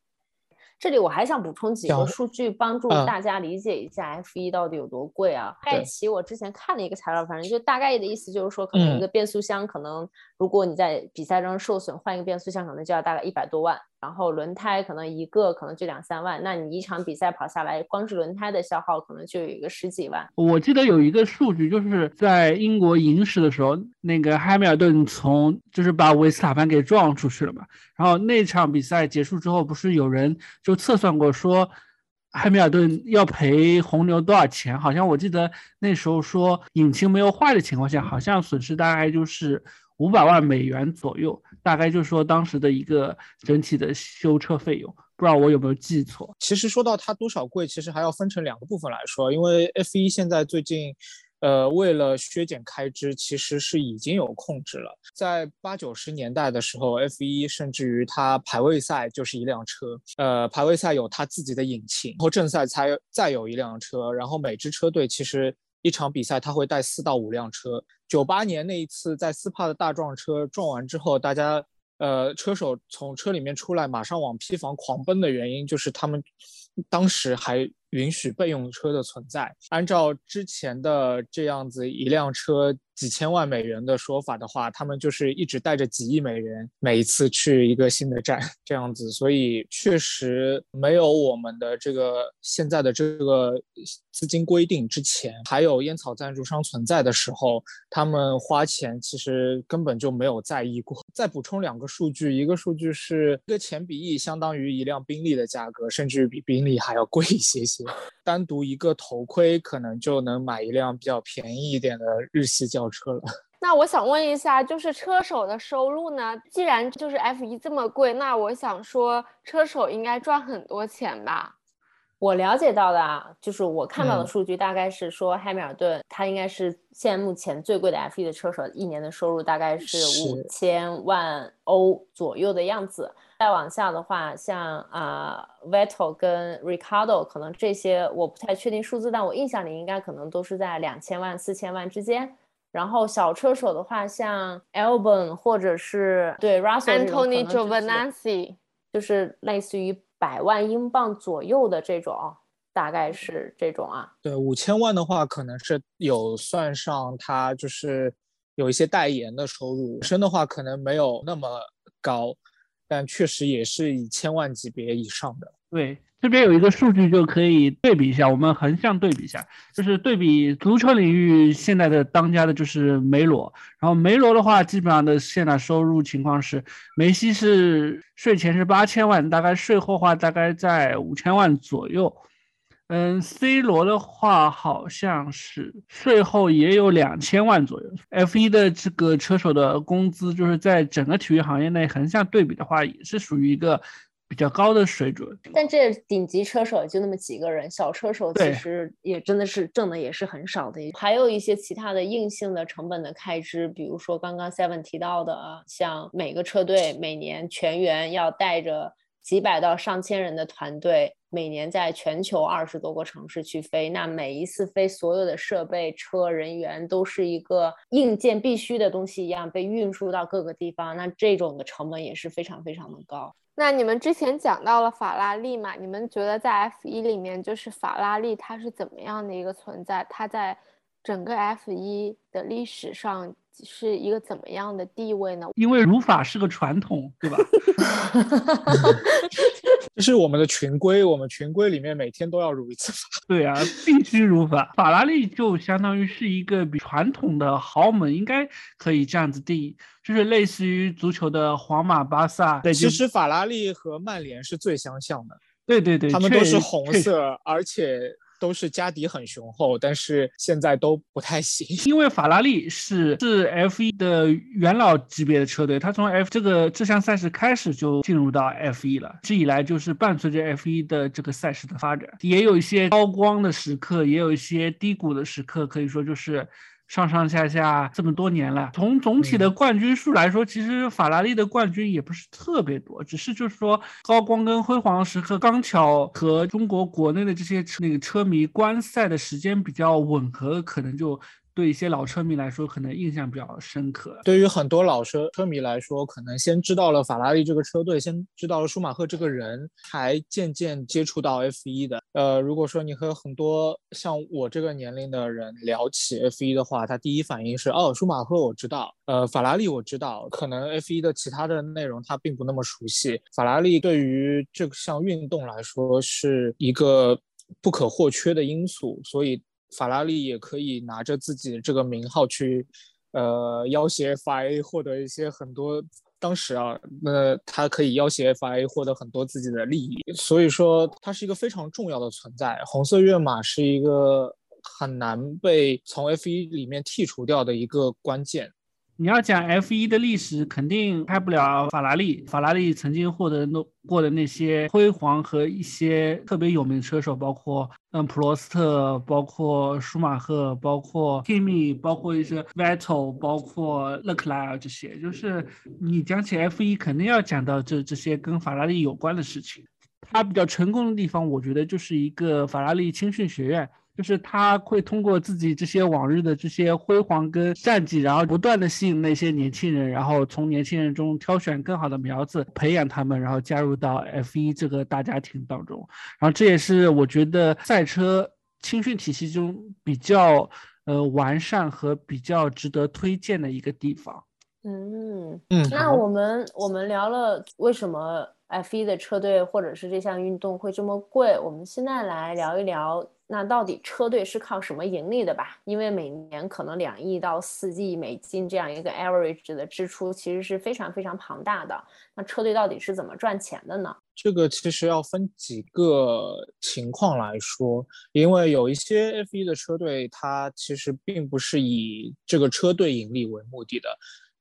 这里我还想补充几个数据，帮助大家理解一下 F 一到底有多贵啊。爱奇我之前看了一个材料，反正就大概的意思就是说，可能一个变速箱，可能如果你在比赛中受损，换一个变速箱可能就要大概一百多万。然后轮胎可能一个可能就两三万，那你一场比赛跑下来，光是轮胎的消耗可能就有一个十几万。我记得有一个数据，就是在英国银石的时候，那个汉密尔顿从就是把维斯塔潘给撞出去了嘛。然后那场比赛结束之后，不是有人就测算过说，汉密尔顿要赔红牛多少钱？好像我记得那时候说，引擎没有坏的情况下，好像损失大概就是五百万美元左右。大概就是说当时的一个整体的修车费用，不知道我有没有记错。其实说到它多少贵，其实还要分成两个部分来说。因为 F 一现在最近，呃，为了削减开支，其实是已经有控制了。在八九十年代的时候，F 一甚至于它排位赛就是一辆车，呃，排位赛有它自己的引擎，然后正赛才再有一辆车，然后每支车队其实。一场比赛他会带四到五辆车。九八年那一次在斯帕的大撞车撞完之后，大家呃，车手从车里面出来，马上往坯房狂奔的原因，就是他们当时还允许备用车的存在。按照之前的这样子一辆车。几千万美元的说法的话，他们就是一直带着几亿美元，每一次去一个新的站 [LAUGHS] 这样子，所以确实没有我们的这个现在的这个资金规定之前，还有烟草赞助商存在的时候，他们花钱其实根本就没有在意过。再补充两个数据，一个数据是一个钱比亿相当于一辆宾利的价格，甚至比宾利还要贵一些些。单独一个头盔可能就能买一辆比较便宜一点的日系轿车了。那我想问一下，就是车手的收入呢？既然就是 F 一这么贵，那我想说，车手应该赚很多钱吧？我了解到的啊，就是我看到的数据，大概是说汉密尔顿他应该是现在目前最贵的 F 一的车手，一年的收入大概是五千万欧左右的样子。再往下的话，像啊，Vettel 跟 Ricardo，可能这些我不太确定数字，但我印象里应该可能都是在两千万、四千万之间。然后小车手的话，像 Albon 或者是对 Russell，Anthony Giovinazzi，就是类似于百万英镑左右的这种，大概是这种啊。对，五千万的话，可能是有算上他就是有一些代言的收入，本身的话可能没有那么高。但确实也是以千万级别以上的。对，这边有一个数据就可以对比一下，我们横向对比一下，就是对比足球领域现在的当家的就是梅罗。然后梅罗的话，基本上的现在收入情况是，梅西是税前是八千万，大概税后话大概在五千万左右。嗯，C 罗的话好像是税后也有两千万左右。F 一的这个车手的工资，就是在整个体育行业内横向对比的话，也是属于一个比较高的水准。但这顶级车手也就那么几个人，小车手其实也真的是挣的也是很少的。还有一些其他的硬性的成本的开支，比如说刚刚 Seven 提到的，像每个车队每年全员要带着几百到上千人的团队。每年在全球二十多个城市去飞，那每一次飞，所有的设备、车、人员都是一个硬件必须的东西一样被运输到各个地方，那这种的成本也是非常非常的高。那你们之前讲到了法拉利嘛？你们觉得在 F 一里面，就是法拉利它是怎么样的一个存在？它在整个 F 一的历史上？是一个怎么样的地位呢？因为儒法是个传统，对吧？[LAUGHS] 这是我们的群规，我们群规里面每天都要儒一次法。对啊，必须儒法。法拉利就相当于是一个比传统的豪门，应该可以这样子定义，就是类似于足球的皇马、巴萨。对，其实法拉利和曼联是最相像的。对对对，他们都是红色，而且。都是家底很雄厚，但是现在都不太行。因为法拉利是是 F 一的元老级别的车队，他从 F 这个这项赛事开始就进入到 F 一了，一直以来就是伴随着 F 一的这个赛事的发展，也有一些高光的时刻，也有一些低谷的时刻，可以说就是。上上下下这么多年了，从总体的冠军数来说，其实法拉利的冠军也不是特别多，只是就是说高光跟辉煌时刻刚巧和中国国内的这些那个车迷观赛的时间比较吻合，可能就。对一些老车迷来说，可能印象比较深刻。对于很多老车车迷来说，可能先知道了法拉利这个车队，先知道了舒马赫这个人，才渐渐接触到 F1 的。呃，如果说你和很多像我这个年龄的人聊起 F1 的话，他第一反应是哦，舒马赫我知道，呃，法拉利我知道，可能 F1 的其他的内容他并不那么熟悉。法拉利对于这项运动来说是一个不可或缺的因素，所以。法拉利也可以拿着自己这个名号去，呃，要挟 FIA 获得一些很多。当时啊，那他可以要挟 FIA 获得很多自己的利益，所以说它是一个非常重要的存在。红色跃马是一个很难被从 F1 里面剔除掉的一个关键。你要讲 F 一的历史，肯定开不了法拉利。法拉利曾经获得过的那些辉煌和一些特别有名的车手，包括嗯普罗斯特，包括舒马赫，包括 Kimi，包括一些 Vettel，包括勒克莱尔这些。就是你讲起 F 一，肯定要讲到这这些跟法拉利有关的事情。它比较成功的地方，我觉得就是一个法拉利青训学院。就是他会通过自己这些往日的这些辉煌跟战绩，然后不断的吸引那些年轻人，然后从年轻人中挑选更好的苗子，培养他们，然后加入到 F 一这个大家庭当中。然后这也是我觉得赛车青训体系中比较呃完善和比较值得推荐的一个地方。嗯嗯，那我们我们聊了为什么 F 一的车队或者是这项运动会这么贵，我们现在来聊一聊，那到底车队是靠什么盈利的吧？因为每年可能两亿到四亿美金这样一个 average 的支出，其实是非常非常庞大的。那车队到底是怎么赚钱的呢？这个其实要分几个情况来说，因为有一些 F1 的车队，它其实并不是以这个车队盈利为目的的。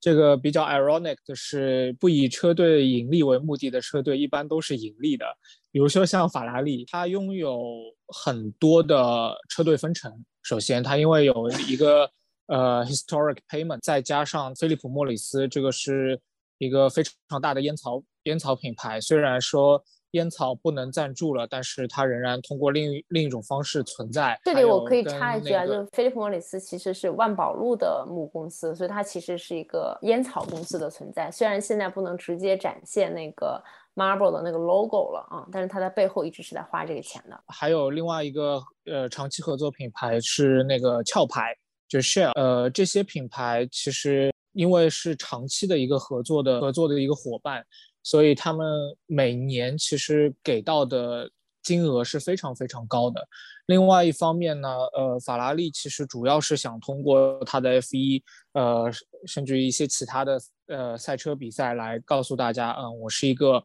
这个比较 ironic 的是，不以车队盈利为目的的车队一般都是盈利的。比如说像法拉利，它拥有很多的车队分成。首先，它因为有一个呃 historic payment，再加上菲利普莫里斯，这个是一个非常大的烟草烟草品牌。虽然说烟草不能赞助了，但是它仍然通过另另一种方式存在。这里我可以插一句啊，就是菲利普莫里斯其实是万宝路的母公司，所以它其实是一个烟草公司的存在。虽然现在不能直接展现那个 marble 的那个 logo 了啊，但是他在背后一直是在花这个钱的。还有另外一个呃长期合作品牌是那个壳牌，就 Shell。呃，这些品牌其实因为是长期的一个合作的合作的一个伙伴，所以他们每年其实给到的金额是非常非常高的。另外一方面呢，呃，法拉利其实主要是想通过它的 F1，呃，甚至于一些其他的呃赛车比赛来告诉大家，嗯，我是一个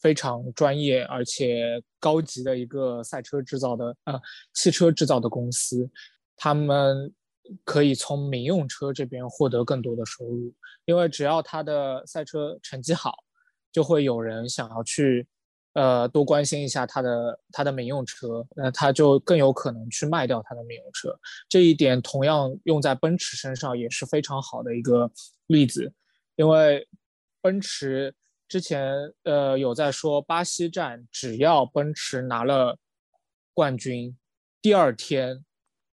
非常专业而且高级的一个赛车制造的呃汽车制造的公司，他们可以从民用车这边获得更多的收入，因为只要他的赛车成绩好，就会有人想要去。呃，多关心一下他的他的民用车，那他就更有可能去卖掉他的民用车。这一点同样用在奔驰身上也是非常好的一个例子，因为奔驰之前呃有在说巴西站，只要奔驰拿了冠军，第二天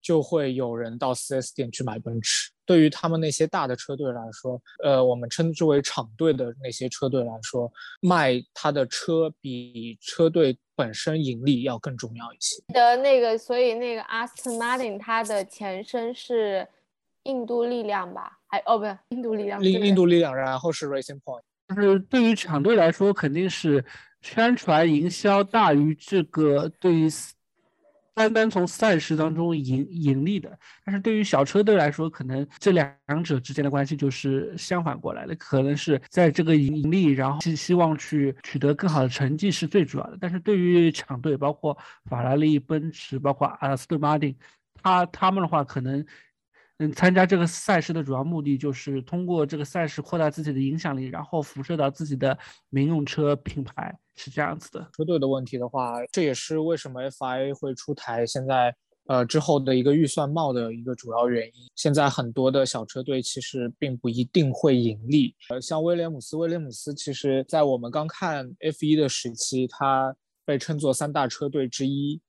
就会有人到 4S 店去买奔驰。对于他们那些大的车队来说，呃，我们称之为厂队的那些车队来说，卖他的车比车队本身盈利要更重要一些。的那个，所以那个 Aston Martin 它的前身是印度力量吧？还哦不是印度力量，印印度力量，然后是 Racing Point。就是对于厂队来说，肯定是宣传营销大于这个对于单单从赛事当中盈盈利的。但是对于小车队来说，可能这两者之间的关系就是相反过来的，可能是在这个盈利，然后希望去取得更好的成绩是最主要的。但是对于强队，包括法拉利、奔驰，包括阿斯顿马丁，他他们的话可能。嗯，参加这个赛事的主要目的就是通过这个赛事扩大自己的影响力，然后辐射到自己的民用车品牌，是这样子的。车队的问题的话，这也是为什么 FIA 会出台现在呃之后的一个预算帽的一个主要原因。现在很多的小车队其实并不一定会盈利，呃，像威廉姆斯，威廉姆斯其实在我们刚看 F1 的时期，它被称作三大车队之一。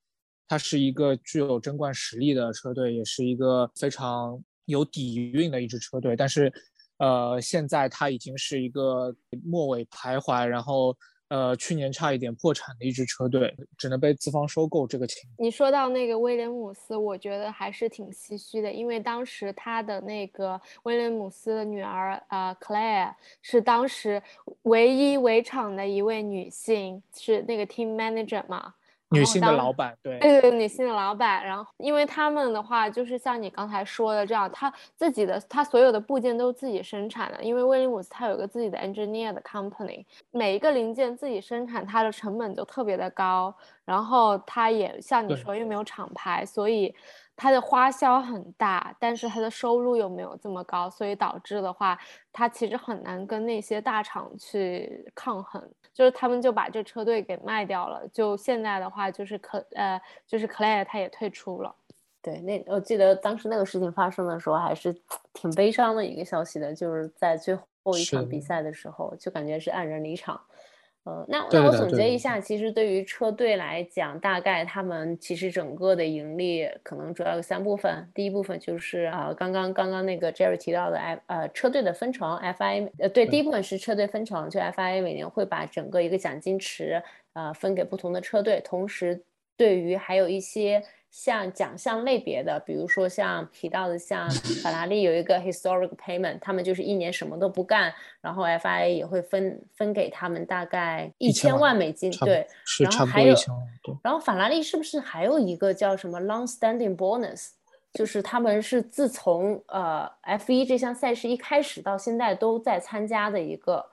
它是一个具有争冠实力的车队，也是一个非常有底蕴的一支车队。但是，呃，现在它已经是一个末尾徘徊，然后呃，去年差一点破产的一支车队，只能被资方收购。这个情你说到那个威廉姆斯，我觉得还是挺唏嘘的，因为当时他的那个威廉姆斯的女儿呃 Claire 是当时唯一围场的一位女性，是那个 team manager 嘛。女性的老板，对。对对，女性的老板，然后因为他们的话，就是像你刚才说的这样，他自己的他所有的部件都自己生产的，因为威廉姆斯他有个自己的 engineer 的 company，每一个零件自己生产，它的成本就特别的高，然后他也像你对。说又没有厂牌，所以它的花销很大，但是它的收入又没有这么高，所以导致的话，它其实很难跟那些大厂去抗衡。就是他们就把这车队给卖掉了，就现在的话就是可呃就是 Claire 他也退出了。对，那我记得当时那个事情发生的时候，还是挺悲伤的一个消息的，就是在最后一场比赛的时候，就感觉是黯然离场。呃，那那我总结一下，其实对于车队来讲，大概他们其实整个的盈利可能主要有三部分。第一部分就是啊、刚刚刚刚那个 Jerry 提到的 F 呃车队的分成，FIA 呃对，第一部分是车队分成，就 FIA 每年会把整个一个奖金池呃分给不同的车队，同时对于还有一些像奖项类别的，比如说像提到的像法拉利有一个 historic payment，他们就是一年什么都不干，然后 FIA 也会分分给他们大概一1000千万万美金，对，是然后差不多。然后法拉利是不是还有一个叫什么 long-standing bonus？就是他们是自从呃 F 1这项赛事一开始到现在都在参加的一个，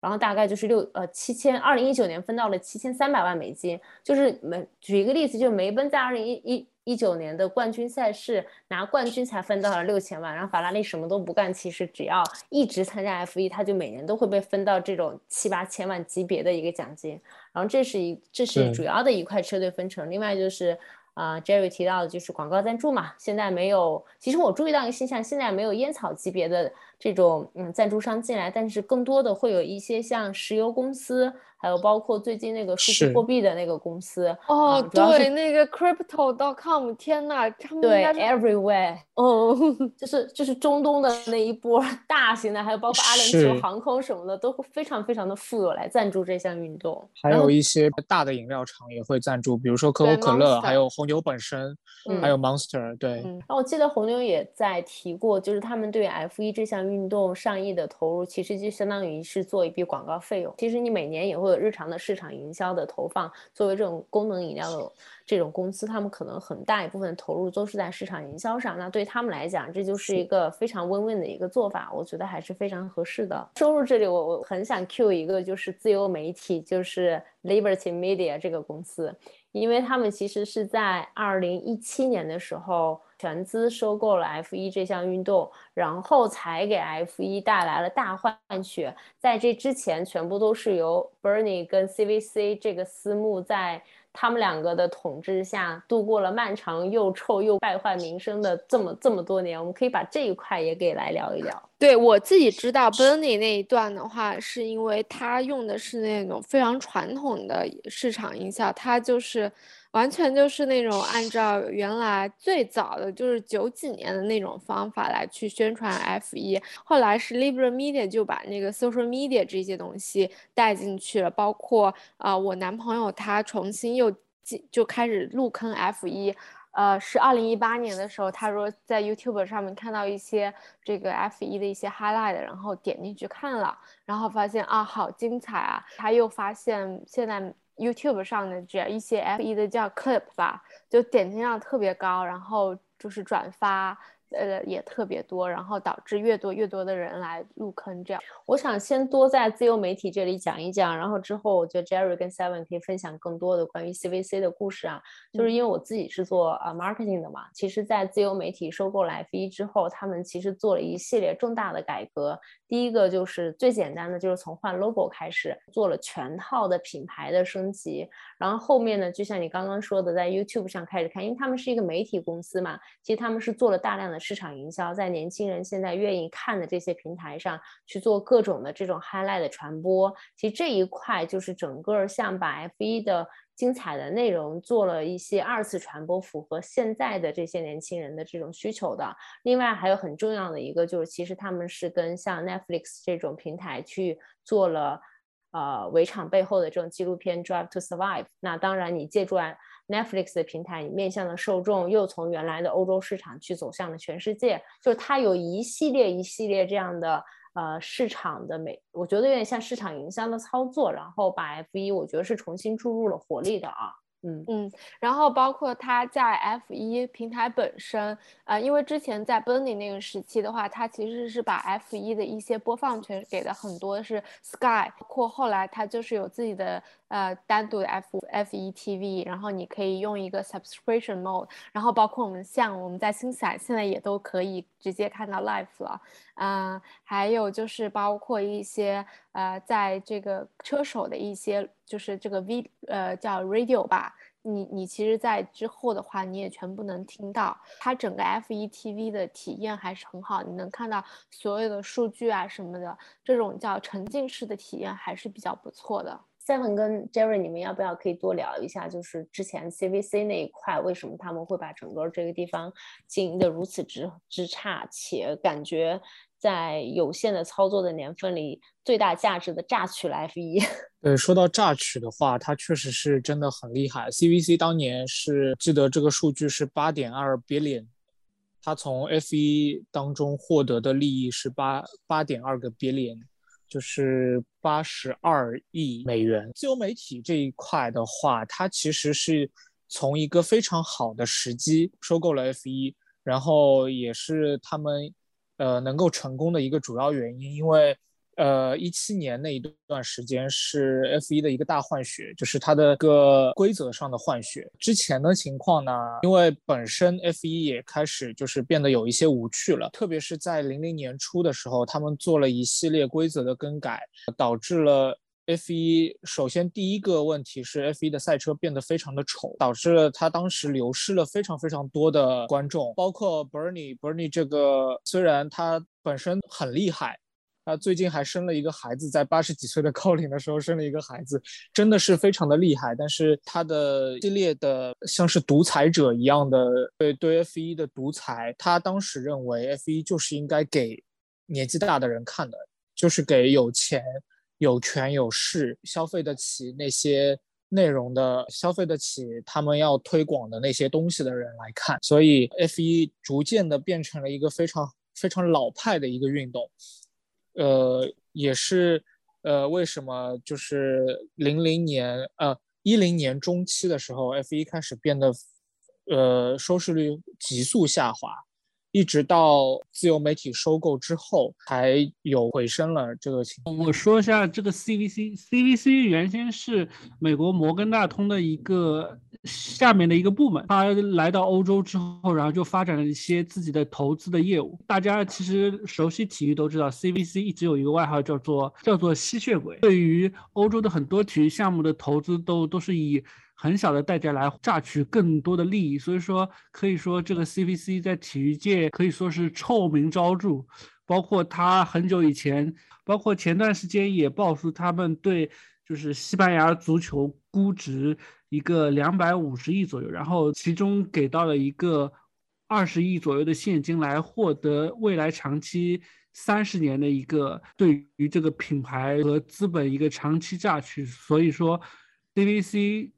然后大概就是六呃七千，二零一九年分到了七千三百万美金。就是梅举一个例子，就是梅奔在二零一一一九年的冠军赛事拿冠军才分到了六千万，然后法拉利什么都不干，其实只要一直参加 F 1他就每年都会被分到这种七八千万级别的一个奖金。然后这是一这是主要的一块车队分成，另外就是啊、j e r r y 提到的就是广告赞助嘛，现在没有，其实我注意到一个现象，现在没有烟草级别的这种嗯赞助商进来，但是更多的会有一些像石油公司，还有包括最近那个数字货币的那个公司，哦，对，那个 crypto.com，天呐，他们应对，everywhere，哦，就是就是中东的那一波大型的，还有包括阿联酋航空什么的，都会非常非常的富有来赞助这项运动。还有一些大的饮料厂也会赞助，比如说可口可乐，还有红牛本身，嗯还有 Monster，对，嗯。然后我记得红牛也在提过，就是他们对 F 1这项运动上亿的投入，其实就相当于是做一笔广告费用。其实你每年也会有日常的市场营销的投放，作为这种功能饮料的这种公司，他们可能很大一部分投入都是在市场营销上。那对他们来讲，这就是一个非常 win-win 的一个做法，我觉得还是非常合适的。收入这里我我很想 cue 一个，就是自由媒体，就是 Liberty Media 这个公司。因为他们其实是在二零一七年的时候全资收购了 F 1这项运动，然后才给 F 1带来了大换血。在这之前，全部都是由 Bernie 跟 CVC 这个私募在他们两个的统治下度过了漫长又臭又败坏名声的这么这么多年。我们可以把这一块也给来聊一聊。对我自己知道 Bernie 那一段的话，是因为他用的是那种非常传统的市场营销，他就是完全就是那种按照原来最早的就是九几年的那种方法来去宣传 F 一后来是 Libra Media 就把那个 social media 这些东西带进去了，包括啊、呃我男朋友他重新又进就开始入坑 F 一呃，是二零一八年的时候，他说在 YouTube 上面看到一些这个 F 一的一些 highlight，然后点进去看了，然后发现啊，好精彩啊！他又发现现在 YouTube 上的这一些 F 一的叫 clip 吧，就点击量特别高，然后就是转发。呃，也特别多，然后导致越多越多的人来入坑，这样。我想先多在自由媒体这里讲一讲，然后之后我觉得 Jerry 跟 Seven 可以分享更多的关于 CVC 的故事啊。就是因为我自己是做呃 marketing 的嘛，其实，在自由媒体收购了 F 一之后，他们其实做了一系列重大的改革。第一个就是最简单的，就是从换 logo 开始，做了全套的品牌的升级。然后后面呢，就像你刚刚说的，在 YouTube 上开始看，因为他们是一个媒体公司嘛，其实他们是做了大量的市场营销，在年轻人现在愿意看的这些平台上去做各种的这种 highlight 的传播。其实这一块就是整个像把 F 1的精彩的内容做了一些二次传播，符合现在的这些年轻人的这种需求的。另外还有很重要的一个就是，其实他们是跟像 Netflix 这种平台去做了。呃，围场背后的这种纪录片《Drive to Survive》，那当然你借助 Netflix 的平台，你面向的受众又从原来的欧洲市场去走向了全世界，就是它有一系列一系列这样的呃市场的美，我觉得有点像市场营销的操作，然后把 F 1我觉得是重新注入了活力的啊。嗯嗯，然后包括它在 F 1平台本身，呃，因为之前在 Bernie 那个时期的话，它其实是把 F 1的一些播放权给的很多是 Sky，包括后来它就是有自己的呃单独的 F F 1 TV，然后你可以用一个 subscription mode，然后包括我们像我们在星彩现在也都可以直接看到 life 了，嗯、呃，还有就是包括一些呃在这个车手的一些就是这个 V 呃叫 radio 吧。你你其实，在之后的话，你也全部能听到。它整个 F 1 TV 的体验还是很好，你能看到所有的数据啊什么的，这种叫沉浸式的体验还是比较不错的。Seven 跟 Jerry，你们要不要可以多聊一下？就是之前 CVC 那一块，为什么他们会把整个这个地方经营的如此之之差，且感觉在有限的操作的年份里，最大价值的榨取了 F 一？[LAUGHS] 对，说到榨取的话，它确实是真的很厉害。CVC 当年是记得这个数据是八点二 billion，它从 F 一当中获得的利益是八八点二个 billion。就是八十二亿美元。自由媒体这一块的话，它其实是从一个非常好的时机收购了 F 一，然后也是他们呃能够成功的一个主要原因，因为。呃，一七年那一段时间是 F 一的一个大换血，就是它的个规则上的换血。之前的情况呢，因为本身 F 一也开始就是变得有一些无趣了，特别是在零零年初的时候，他们做了一系列规则的更改，导致了 F 一首先第一个问题是 F 一的赛车变得非常的丑，导致了他当时流失了非常非常多的观众，包括 Bernie Bernie 这个虽然他本身很厉害。他最近还生了一个孩子，在八十几岁的高龄的时候生了一个孩子，真的是非常的厉害。但是他的系列的像是独裁者一样的对对 F 一的独裁，他当时认为 F 一就是应该给年纪大的人看的，就是给有钱、有权有势、消费得起那些内容的、消费得起他们要推广的那些东西的人来看。所以 F 一逐渐的变成了一个非常非常老派的一个运动。呃，也是，呃，为什么就是零零年，呃，一零年中期的时候，F 一开始变得，呃，收视率急速下滑。一直到自由媒体收购之后，才有回升了这个情。我说一下这个 CVC，CVC 原先是美国摩根大通的一个下面的一个部门，他来到欧洲之后，然后就发展了一些自己的投资的业务。大家其实熟悉体育都知道，CVC 一直有一个外号叫做叫做吸血鬼，对于欧洲的很多体育项目的投资都都是以。很小的代价来榨取更多的利益，所以说可以说这个 CVC 在体育界可以说是臭名昭著。包括他很久以前，包括前段时间也爆出他们对就是西班牙足球估值一个两百五十亿左右，然后其中给到了一个二十亿左右的现金来获得未来长期三十年的一个对于这个品牌和资本一个长期榨取。所以说，DVC。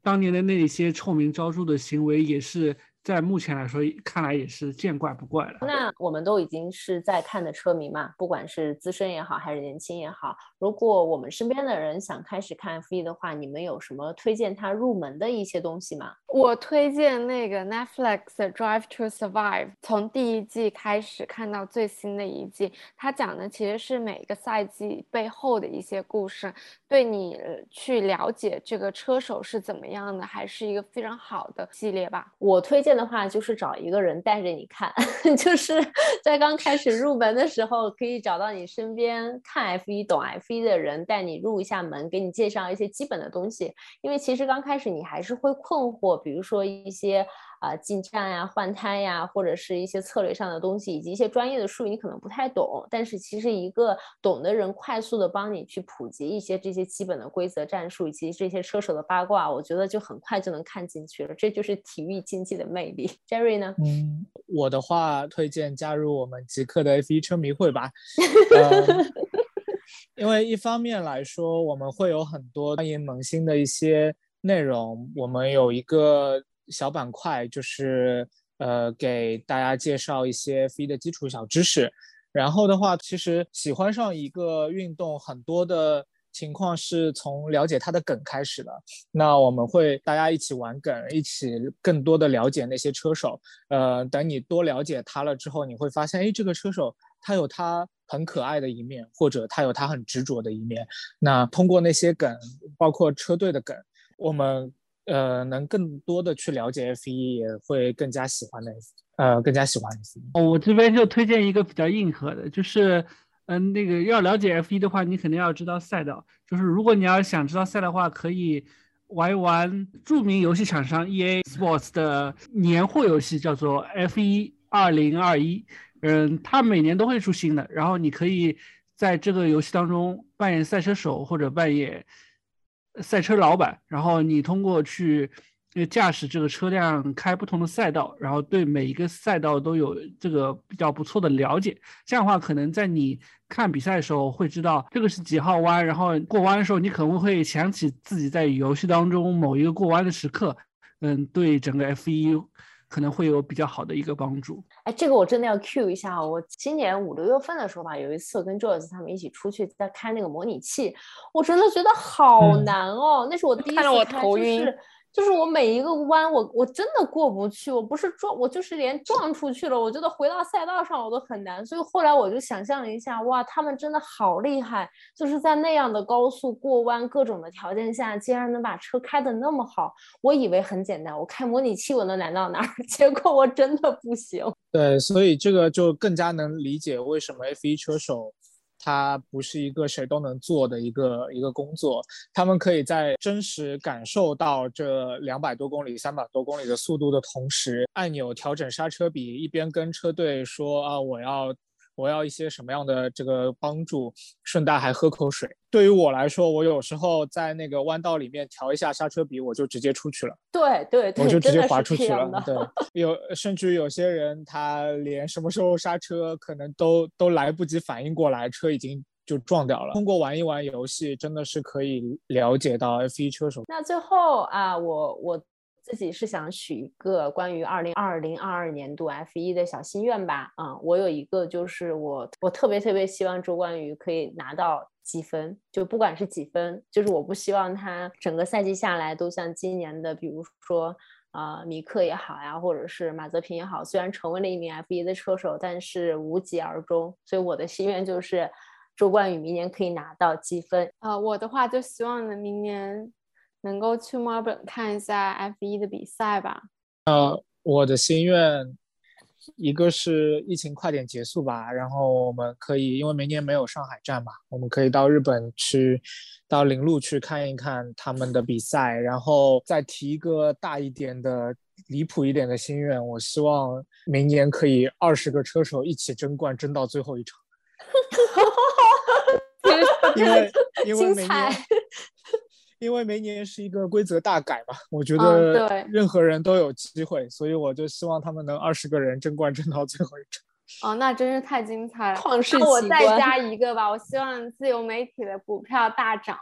当年的那些臭名昭著的行为，也是在目前来说看来也是见怪不怪了。那我们都已经是在看的车迷嘛，不管是资深也好，还是年轻也好，如果我们身边的人想开始看 F1 的话，你们有什么推荐他入门的一些东西吗？我推荐那个 Netflix 的 Drive to Survive，从第一季开始看到最新的一季，它讲的其实是每个赛季背后的一些故事。对你去了解这个车手是怎么样的，还是一个非常好的系列吧。我推荐的话就是找一个人带着你看，[LAUGHS] 就是在刚开始入门的时候，可以找到你身边看 F 一、懂 F 一的人带你入一下门，给你介绍一些基本的东西。因为其实刚开始你还是会困惑，比如说一些。啊，进站呀，换胎呀，或者是一些策略上的东西，以及一些专业的术语，你可能不太懂。但是其实一个懂的人，快速的帮你去普及一些这些基本的规则、战术，以及这些车手的八卦，我觉得就很快就能看进去了。这就是体育竞技的魅力。Jerry 呢？嗯，我的话推荐加入我们极客的 F1 车迷会吧。[LAUGHS] 因为一方面来说，我们会有很多欢迎萌新的一些内容，我们有一个。小板块就是呃给大家介绍一些 F1 的基础小知识，然后的话，其实喜欢上一个运动很多的情况是从了解它的梗开始的。那我们会大家一起玩梗，一起更多的了解那些车手。呃，等你多了解他了之后，你会发现，哎，这个车手他有他很可爱的一面，或者他有他很执着的一面。那通过那些梗，包括车队的梗，我们。呃，能更多的去了解 F 一，也会更加喜欢的，呃，更加喜欢 F 一。哦，我这边就推荐一个比较硬核的，就是，嗯，那个要了解 F 一的话，你肯定要知道赛道。就是如果你要想知道赛的话，可以玩一玩著名游戏厂商 EA Sports 的年货游戏，叫做 F 一二零二一。嗯，它每年都会出新的，然后你可以在这个游戏当中扮演赛车手或者扮演。赛车老板，然后你通过去驾驶这个车辆开不同的赛道，然后对每一个赛道都有这个比较不错的了解。这样的话，可能在你看比赛的时候会知道这个是几号弯，然后过弯的时候你可能会想起自己在游戏当中某一个过弯的时刻。嗯，对整个 F 一可能会有比较好的一个帮助。哎，这个我真的要 cue 一下。我今年五六月份的时候吧，有一次跟 Joyce 他们一起出去在开那个模拟器，我真的觉得好难哦。那是我第一次看我头晕。就是我每一个弯，我我真的过不去。我不是撞，我就是连撞出去了，我觉得回到赛道上我都很难。所以后来我就想象了一下，哇，他们真的好厉害，就是在那样的高速过弯各种的条件下，竟然能把车开得那么好。我以为很简单，我开模拟器我能难到哪儿？[LAUGHS] 结果我真的不行。对，所以这个就更加能理解为什么 F1 车手。它不是一个谁都能做的一个一个工作，他们可以在真实感受到这两百多公里、三百多公里的速度的同时，按钮调整刹车比，一边跟车队说啊，我要。我要一些什么样的这个帮助？顺带还喝口水。对于我来说，我有时候在那个弯道里面调一下刹车比，我就直接出去了。对对对，我就直接滑出去了。对，[LAUGHS] 有甚至有些人他连什么时候刹车可能都都来不及反应过来，车已经就撞掉了。通过玩一玩游戏，真的是可以了解到 F1 车手。那最后啊，我我。自己是想许一个关于二零二零二二年度 F 一的小心愿吧。嗯，我有一个，就是我我特别特别希望周冠宇可以拿到积分，就不管是几分，就是我不希望他整个赛季下来都像今年的，比如说啊米克也好呀，或者是马泽平也好，虽然成为了一名 F 一的车手，但是无疾而终。所以我的心愿就是周冠宇明年可以拿到积分。啊，我的话就希望呢，明年。能够去墨尔本看一下 F 一的比赛吧。呃，我的心愿，一个是疫情快点结束吧，然后我们可以，因为明年没有上海站嘛，我们可以到日本去，到铃鹿去看一看他们的比赛。然后再提一个大一点的、离谱一点的心愿，我希望明年可以二十个车手一起争冠，争到最后一场。[LAUGHS] 因为因为明年。因为明年是一个规则大改嘛，我觉得任何人都有机会，所以我就希望他们能二十个人争冠争到最后一场。[LAUGHS] 哦，那真是太精彩了！那我再加一个吧，我希望自由媒体的股票大涨。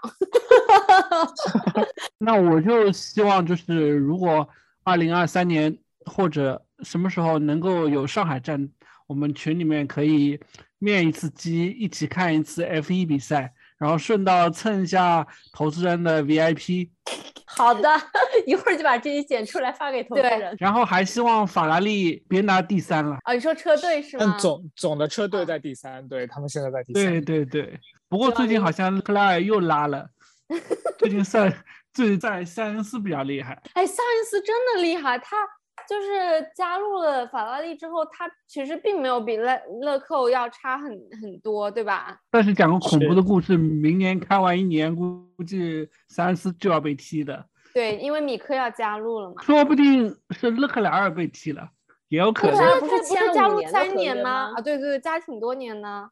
[LAUGHS] 那我就希望就是如果二零二三年或者什么时候能够有上海站，我们群里面可以面一次机，一起看一次 F 一比赛。然后顺道蹭一下投资人的 VIP。[LAUGHS] 好的，[LAUGHS] 一会儿就把这些剪出来发给投资人。然后还希望法拉利别拿第三了。啊，你说车队是吗？嗯，总总的车队在第三，对他们现在在第三。对对对。不过最近好像克莱尔又拉了。[LAUGHS] 最近赛最近在塞恩斯比较厉害。哎，塞恩斯真的厉害，他。就是加入了法拉利之后，他其实并没有比勒勒克要差很很多，对吧？但是讲个恐怖的故事，明年开完一年，估计三思就要被踢的。对，因为米克要加入了嘛。说不定是勒克莱尔被踢了，也有可能。他不是加入三年吗？啊，对对对，加挺多年呢。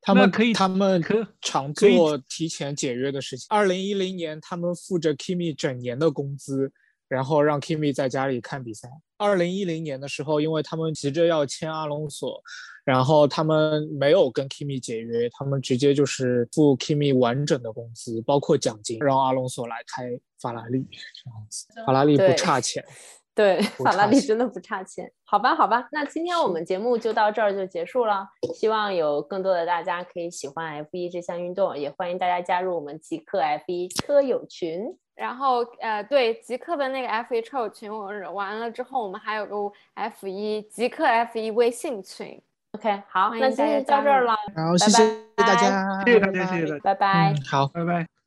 他们可以，他们可常做提前解约的事情。二零一零年，他们付着 Kimi 整年的工资。然后让 Kimi 在家里看比赛。二零一零年的时候，因为他们急着要签阿隆索，然后他们没有跟 Kimi 解约，他们直接就是付 Kimi 完整的工资，包括奖金，让阿隆索来开法拉利这样子。法拉利不差钱，对，法拉利真的不差钱。好吧，好吧，那今天我们节目就到这儿就结束了。希望有更多的大家可以喜欢 F 一这项运动，也欢迎大家加入我们极客 F 一车友群。然后，呃，对极客的那个 F 一车友群，我完了之后，我们还有个 F 一极客 F 一微信群。OK，好，那今天到这儿了，好，谢谢大家，谢谢大家，谢谢大家，拜拜，好，拜拜。